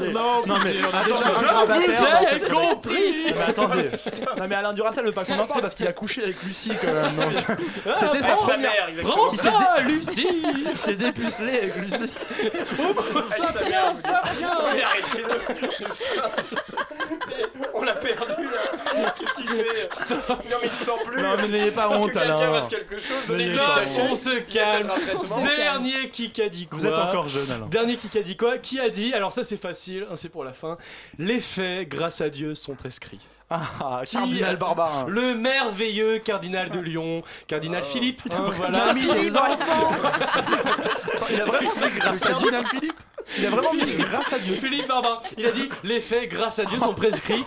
Non, non mais on a déjà un grabataire vous dans ai cette chronique. compris. Mais attendez. Non mais Alain Duracell veut pas qu'on en parle parce qu'il a couché avec Lucie quand même. donc. C'était sa première. prends ça, Lucie. Il s'est dépucelé avec Lucie. Ça vient, ça vient. Mais arrêtez-le. On l'a perdu là. Qu'est-ce qu'il fait? Non mais il sent plus. Non, mais n'ayez pas Stop, honte, que quelqu'un Alain. fasse quelque chose. donnez honte. On se calme. Dernier qui a dit quoi Vous êtes encore jeune, Alain. Dernier qui a dit quoi Qui a dit Alors ça c'est facile, hein, c'est pour la fin. Les faits, grâce à Dieu, sont prescrits. Ah, Qui Cardinal a- Barbarin. Le merveilleux cardinal de Lyon, cardinal Philippe. hein, voilà. enfants. Il a vraiment grâce à Dieu. Philippe Il a vraiment mis grâce à Dieu. Philippe Barbarin, il a dit les faits grâce à Dieu sont prescrits.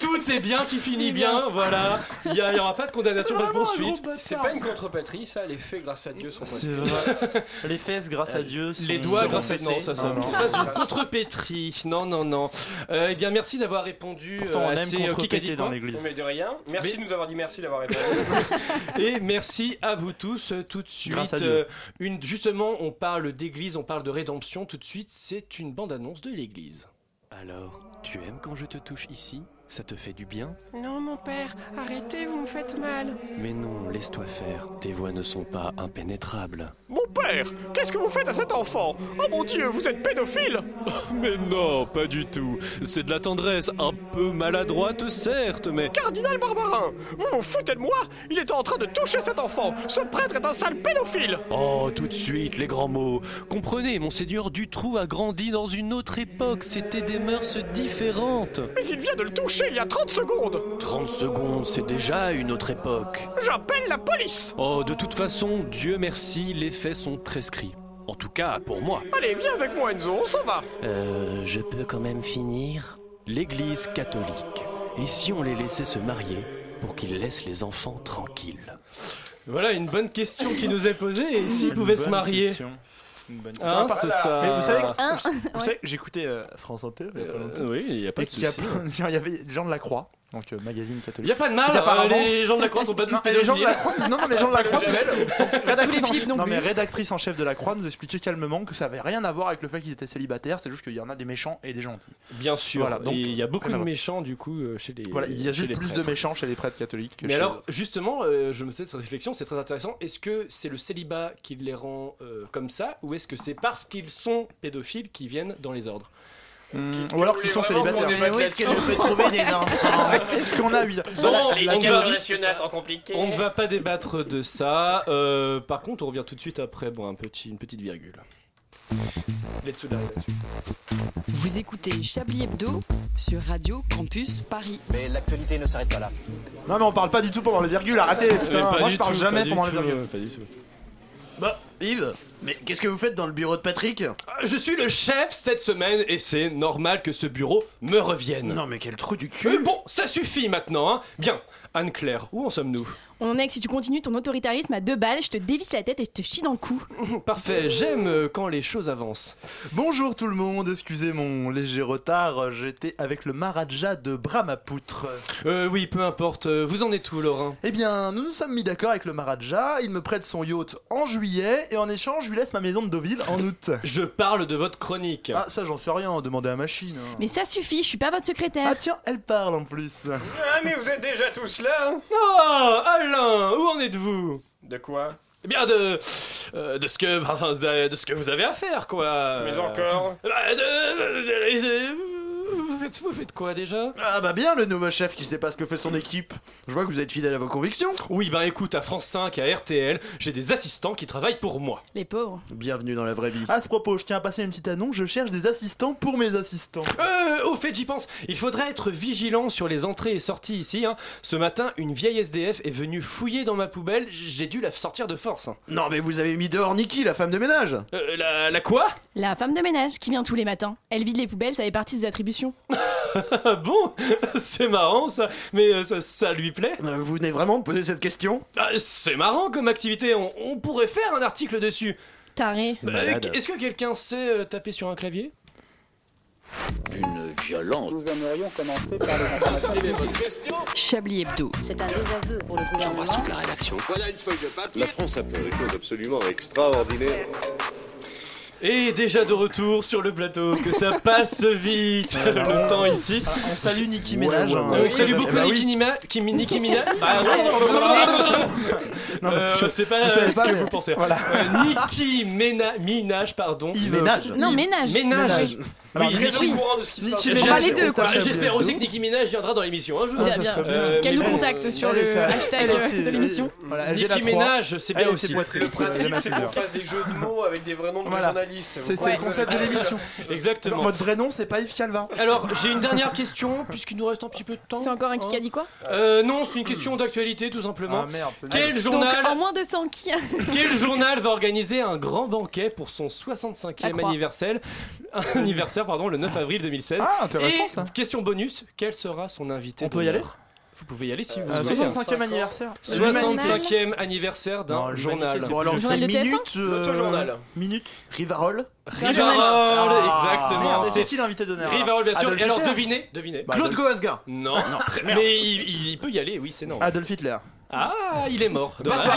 Tout est bien qui finit bien, voilà. Il n'y aura pas de condamnation, pas de poursuite. C'est pas une contrepétrie, ça. Les faits, grâce à Dieu, sont C'est prescrits. vrai. Les fesses grâce à Dieu. Les sont- doigts seront grâce à fessés. non ça ça pas une contrepétrie non non non euh, eh bien merci d'avoir répondu Pourtant, euh, on à aime euh, contrepéter dans l'église. Mais de rien. Merci Mais- de nous avoir dit merci d'avoir répondu. et merci à vous tous euh, tout de suite Grâce à Dieu. euh, une justement on parle d'église on parle de rédemption tout de suite c'est une bande annonce de l'église. Alors tu aimes quand je te touche ici? Ça te fait du bien? Non, mon père, arrêtez, vous me faites mal. mais non laisse-toi faire. Tes voix ne sont pas impénétrables Mon père, qu'est-ce que vous faites à cet enfant? Oh mon dieu, vous êtes pédophile! Mais non pas du tout. C'est de la tendresse un peu maladroite certes mais Cardinal Barbarin, vous vous foutez de moi? Il était en train de toucher cet enfant. Ce prêtre est un sale pédophile. Oh, tout de suite, les grands mots. Comprenez, Monseigneur Dutroux a grandi dans une autre époque, c'était des mœurs différentes. Mais il vient de le toucher il y a 30 secondes. 30 secondes, c'est déjà une autre époque. J'appelle la police. Oh, de toute façon, Dieu merci, les faits sont prescrits. En tout cas, pour moi. Allez, viens avec moi Enzo, on s'en va Euh, je peux quand même finir? L'Église catholique. Et si on les laissait se marier pour qu'ils laissent les enfants tranquilles? Voilà une bonne question qui nous est posée. Et s'ils pouvaient se marier question. Une bonne Hein, question. c'est ça. Mais vous savez, Hein Ouais. j'écoutais euh, France Inter il y a pas longtemps. Oui, il n'y a pas de souci. Il y avait gens de la Croix, donc euh, magazine Il catholique. n'y a pas de mal, apparemment- euh, les gens de la Croix sont pas tous Non, mais les gens de la pédophiles. Croix, non, non, les gens de la Croix, rédactrice, en, non non, mais rédactrice en chef de la Croix nous expliquait calmement que ça avait rien à voir avec le fait qu'ils étaient célibataires, c'est juste qu'il y en a des méchants et des gentils. Bien sûr. Voilà, donc, Et il y a beaucoup de méchants du coup euh, chez les. Voilà, il y a juste plus de prêtres. méchants chez les prêtres catholiques. que Mais chez- alors, justement, euh, je me sais de cette réflexion, c'est très intéressant. Est-ce que c'est le célibat qui les rend euh, comme ça, ou est-ce que c'est parce qu'ils sont pédophiles qu'ils viennent dans les ordres? Hmm, ou alors qu'ils sont célibataires. débatte où est-ce que je peux trouver des enfants Est-ce qu'on a La- on trop ne va pas débattre de ça. Euh, par contre, on revient tout de suite après bon, un petit, une petite virgule. Vous écoutez Chablis Hebdo sur Radio Campus Paris. Mais l'actualité ne s'arrête pas là. Non mais on parle pas du tout pendant les virgules, arrêtez putain. Pas Moi je parle tout, jamais pas du pendant les tout, virgules. euh, Pas du tout. Bah, Yves, mais qu'est-ce que vous faites dans le bureau de Patrick? Ah, Je suis le chef cette semaine et c'est normal que ce bureau me revienne. Non mais quel trou du Euh, cul bon, ça suffit maintenant, hein. Bien, Anne-Claire, où en sommes-nous? On est que si tu continues ton autoritarisme à deux balles, je te dévisse la tête et je te chie dans le cou. Parfait, j'aime euh, quand les choses avancent. Bonjour tout le monde, excusez mon léger retard, j'étais avec le Maharaja de Brahmapoutre. Euh, oui, peu importe, euh, vous en êtes où, Laurent? Eh bien, nous nous sommes mis d'accord avec le Maharaja, il me prête son yacht en juillet et en échange, je lui laisse ma maison de Deauville en août. Je parle de votre chronique. Ah, ça j'en sais rien, demandez à machine. hein. Mais ça suffit, je suis pas votre secrétaire. Ah tiens, elle parle en plus. Ah, mais vous êtes déjà tous là hein Oh, Alain, où en êtes-vous? De quoi? Eh bien, de, euh, de, ce que, de ce que vous avez à faire, quoi. Mais encore? Bah, de- de- de- de- vous, faites, quoi déjà? Ah bah bien le nouveau chef qui sait pas ce que fait son équipe. Je vois que vous êtes fidèle à vos convictions. Oui, ben écoute, à France 5, à RTL, j'ai des assistants qui travaillent pour moi. Les pauvres. Bienvenue dans la vraie vie. À ce propos, je tiens à passer une petite annonce, je cherche des assistants pour mes assistants. Euh, au fait, j'y pense. Il faudrait être vigilant sur les entrées et sorties ici. hein. Ce matin, une vieille SDF est venue fouiller dans ma poubelle. J'ai dû la sortir de force. hein. Non mais vous avez mis dehors Nikki, la femme de ménage. Euh, la, la quoi? La femme de ménage qui vient tous les matins. Elle vide les poubelles, ça fait partie de ses attributions. Bon C'est marrant ça. Mais euh, ça, ça lui plaît Euh, Vous venez vraiment de poser cette question? Ah, C'est marrant comme activité. On, on pourrait faire un article dessus. Taré. Euh. Est-ce que quelqu'un sait euh, taper sur un clavier? D'une violence. Nous aimerions commencer par les informations. Chablis Hebdo. C'est un désaveu pour le gouvernement. la rédaction. Voilà une feuille de papier. La France a fait des choses absolument extraordinaires. Et déjà de retour sur le plateau, que ça passe vite le temps ici. On salue Nicki Minaj. hein. Euh, salut beaucoup Bah oui. Nicki Nima, qui, Nicki Minaj. Bah, Non, Euh, c'est pas ce pas, que mais- vous pensez. Voilà. Euh, Nicki Minaj, pardon. Ménage. Non, ménage. Ménage. Alors, Oui, très Nicki- au courant de ce qui se passe. Nicki Bah, Minaj, les deux, on quoi. t'a J'espère aussi que. Nicki Minaj viendra dans l'émission un jour. Bien. Euh, Qu'elle nous mais- contacte sur le est- elle hashtag est- euh, de l'émission. Vient Nicki. Minaj, c'est bien aussi. Le Il principe, c'est qu'on fasse des jeux de mots avec des vrais noms de Voilà. journalistes. C'est le concept de l'émission. Exactement. Votre vrai nom, c'est pas Yves Calva. Alors, j'ai une dernière question, puisqu'il nous reste un petit peu de temps. C'est encore un qui a dit quoi Euh, non, c'est une question d'actualité tout simplement. Ah Quel journal, en moins de 100 qui quel journal va organiser un grand banquet pour son À 65e croire. anniversaire, anniversaire pardon, le 9 avril 2016 Ah, intéressant Et ça. question bonus, quel sera son invité On peut y aller Vous pouvez y aller si vous Euh, voulez. 65e anniversaire. 65e anniversaire Non, d'un journal. c'est Bon, alors, c'est journal de TF1 minute. euh, L'autojournal. Minute. Rivarol. Journal. Rivarol, Ah, exactement. merde, C'est qui l'invité d'honneur Rivarol, bien sûr. Adolf Et alors, Hitler devinez, devinez. Bah, Claude Adolf- Goasgard. Non, mais il, il peut y aller, oui, c'est non. Adolf Hitler. Ah, il est mort. Dommage.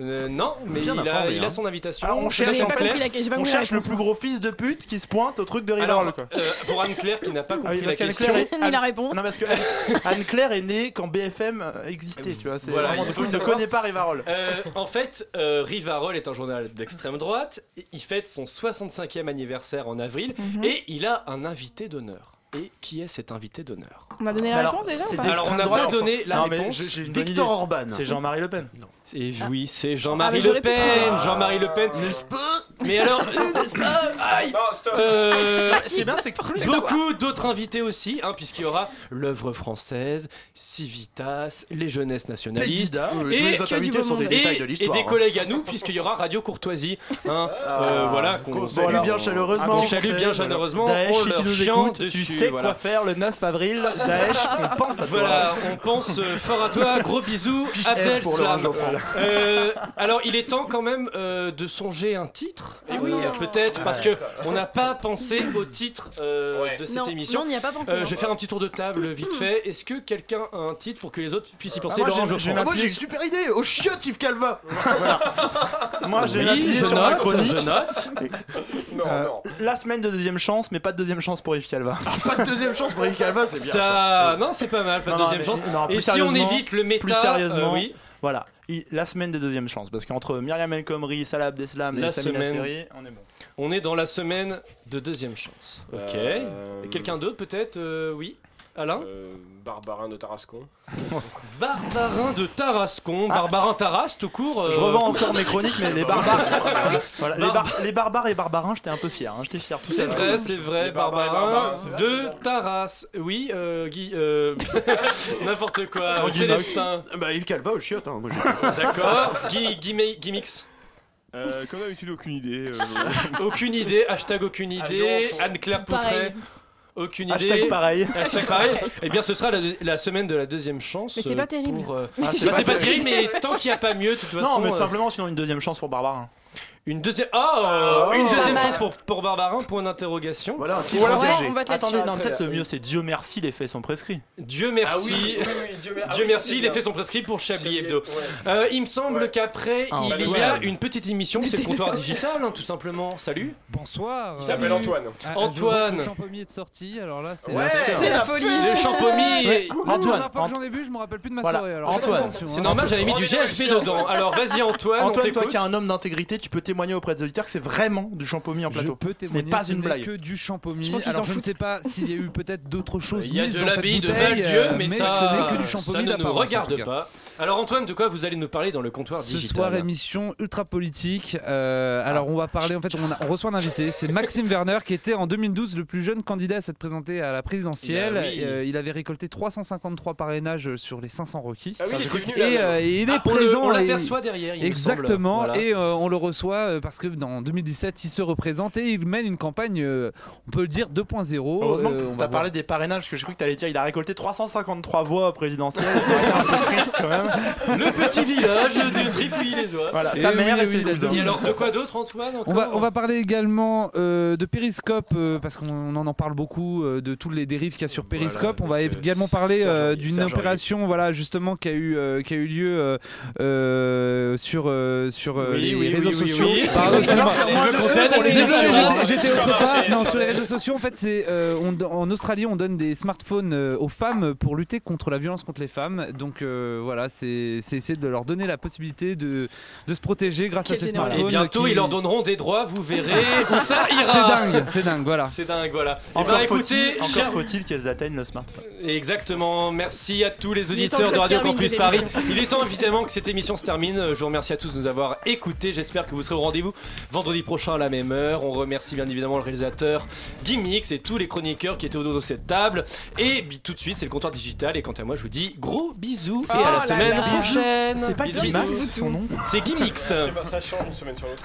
Euh, non, mais il a, informé, il a hein. son invitation. Ah, on cherche en clair. la On cherche le plus gros fils de pute qui se pointe au truc de Alors, quoi. euh, pour Anne-Claire qui n'a pas Ah compris oui, la question. est- Ni la réponse. Non, parce que Anne- Anne-Claire est née quand BFM existait, tu vois. C'est Voilà, vraiment il du faut coup, le il ne connaît pas Rivarol. Euh, en fait, euh, Rivarol est un journal d'extrême droite. Il fête son 65e anniversaire en avril Mhm. et il a un invité d'honneur. Et qui est cet invité d'honneur On m'a donné la Alors, réponse déjà ou c'est pas des- Alors, on n'a pas donné la Non, mais réponse. je- j'ai une bonne Victor idée. Orban. C'est Jean-Marie Le Pen. Et oui, c'est Ah, Jean-Marie mais Le Pen. Jean-Marie Le Pen. N'est-ce pas Mais alors, n'est-ce pas Aïe. Non, stop. Euh, C'est bien, c'est que Beaucoup d'autres invités aussi, hein, puisqu'il y aura l'œuvre française, Civitas, les jeunesses nationalistes. Et Tous les invités sont des détails et, de et l'histoire. des hein. collègues à nous, puisqu'il y aura Radio Courtoisie. hein, euh, voilà, qu'on salue bien chaleureusement. qu'on salue bien chaleureusement. Daesh, on si leur tu nous écoutes, tu dessus, sais voilà. quoi faire le 9 avril. Daesh, on pense à Voilà, toi. on pense euh, fort à toi, gros bisous, S pour le. Euh, alors il est temps quand même euh, de songer un titre. Et oui, euh, peut-être parce que on n'a pas pensé au titre euh, de cette Non, émission. non, on n'y a pas pensé. Euh, non. je vais faire un petit tour de table vite fait. Est-ce que quelqu'un a un titre pour que les autres puissent y penser? Moi, Laurent j'ai- j'ai Geoffroy. Ah, moi j'ai une super idée Au chiotte Yves Calva Moi, j'ai Oui, appuyé je sur ma note, chronique. je note. Non, Euh, non. La semaine de deuxième chance, mais pas de deuxième chance pour Yves Calva. Pas de deuxième chance pour Yves Calva, c'est bien ça. Ça, non, c'est pas mal, pas de deuxième mais- chance. Et si on évite le méta, plus sérieusement, oui. Voilà, Il- la semaine des deuxièmes chances, parce qu'entre Myriam El Khomri, Salah Abdeslam La et Samina semaine. Seri, on est bon. On est dans la semaine de deuxième chance. Ok. Euh, Et Quelqu'un d'autre peut-être euh, Oui. Alain euh, Barbarin de Tarascon. Barbarin de Tarascon, Barbarin Taras tout court. euh, Je revends encore mes chroniques, mais les barbares. Voilà, les, Bar- bar- les barbares et barbarins, j'étais un peu fier. hein, j'étais fier. tout C'est vrai, c'est vrai, Barbarin vrai, de. Taras. Oui, euh, Guy. euh, N'importe quoi. Non, Guy Célestin. Bah Yves Calva au chiotte, hein, moi. D'accord. Guy, Guy, May- Guy Mix. Euh, comme d'habitude, aucune idée. euh, Aucune idée. Hashtag aucune idée. Anne-Claire Poutret. Pareil. Aucune Hashtag idée. pareil. Hashtag pareil. Eh bien, ce sera la, la semaine de la deuxième chance. Mais c'est euh, pas terrible. pour, euh, Ah, bah, c'est c'est pas pas, terrible. terrible, mais tant qu'il n'y a pas mieux, de toute façon. Non, mais tout euh, simplement, sinon une deuxième chance pour Barbarin. Une deuxième. Oh, Une deuxième Pas mal. chance pour, pour Barbarin, point d'interrogation. Voilà un titre Voilà. Ouais, engagé. on va te Attendez, non, peut-être le mieux, c'est Dieu merci, les faits sont prescrits. Dieu merci. Ah oui, oui, oui, Dieu, mer- ah Dieu oui, merci, c'était les bien. faits sont prescrits pour Chablis Hebdo. ouais. Euh, il me semble Ouais. qu'après, Ah, il y a une petite émission, c'est le comptoir digital, hein, tout simplement. Salut. Bonsoir. Il s'appelle Antoine. Ah, Antoine. Le champomier est sorti, alors là c'est Ouais. la C'est la folie. Le champomis. Ouais. La Antoine, dernière fois que Ant- j'en ai bu, je me rappelle plus de ma Voilà. soirée. Alors faites Antoine. attention, C'est hein. normal, j'avais mis du Oh, mais GHB dedans. Alors vas-y Antoine, on Antoine, toi t'écoute. qui es un homme d'intégrité, tu peux témoigner auprès des auditeurs que c'est vraiment du champomis en Je plateau. peux Ce n'est témoigner, pas ce une blague. que du champomis. Je Alors je ne sais pas s'il y a eu peut-être d'autres choses Il y a de dans cette l'abbaye de bouteille, Val-Dieu, euh, mais, ce ça, n'est que du ça champomis ne nous regarde pas. Alors Antoine, de quoi vous allez nous parler dans le comptoir Ce digital soir, émission ultra politique. Euh, alors, on va parler. En fait, on, a- on reçoit un invité. C'est Maxime Werner, qui était en 2012 le plus jeune candidat à s'être présenté à la présidentielle. Bah oui. Euh, il avait récolté 353 parrainages sur les 500 requis. Ah oui, il était venu Et, là. euh, et il est Ah, présent. on l'aperçoit derrière, il Exactement. Voilà. Et euh, on le reçoit euh, parce que dans 2017, il se représente et il mène une campagne, euh, on peut le dire, 2.0. Heureusement Euh, que on va t'as voir. parlé des parrainages parce que j'ai cru que t'allais dire il a récolté 353 voix présidentielles. Triste quand même. Le petit village de Trifouilly-les-Oies. Voilà, Et sa oui, mère et oui, ses cousins. Et alors, de quoi d'autre, Antoine On va, on va parler également euh, de Periscope euh, parce qu'on en en parle beaucoup euh, de toutes les dérives qu'il y a sur Periscope. on va euh, également parler euh, d'une opération voilà justement qui a eu euh, qui a eu lieu euh, euh, sur euh, sur euh, Oui, les oui, réseaux oui, oui, sociaux. Pardon, j'étais- autre part. Non, sur les réseaux sociaux, en fait, c'est euh, on en Australie, on donne des smartphones euh, aux femmes pour lutter contre la violence contre les femmes. Donc euh, voilà, c'est c'est essayer de leur donner la possibilité de de se protéger grâce à ces smartphones. Et bientôt, qui- ils leur donneront des droits, vous verrez où ça ira. C'est dingue, c'est dingue, voilà. C'est dingue, voilà. Eh Encore ben, écoutez, faut-il encore faut-il qu'elles atteignent le smartphone. Exactement. Merci à tous les Il est temps auditeurs que de Radio termine, Campus cette Paris. émission. Il est temps évidemment que cette émission se termine. Je vous remercie à tous de nous avoir écoutés. J'espère que vous serez au rendez-vous vendredi prochain à la même heure. On remercie bien évidemment le réalisateur Gimmix et tous les chroniqueurs qui étaient autour de cette table. Et tout de suite, c'est le comptoir digital. Et quant à moi, je vous dis gros bisous et Oh à la là semaine là. prochaine. C'est pas Gimmix, son nom C'est Gimmix. Je sais pas, ça change d'une semaine sur l'autre.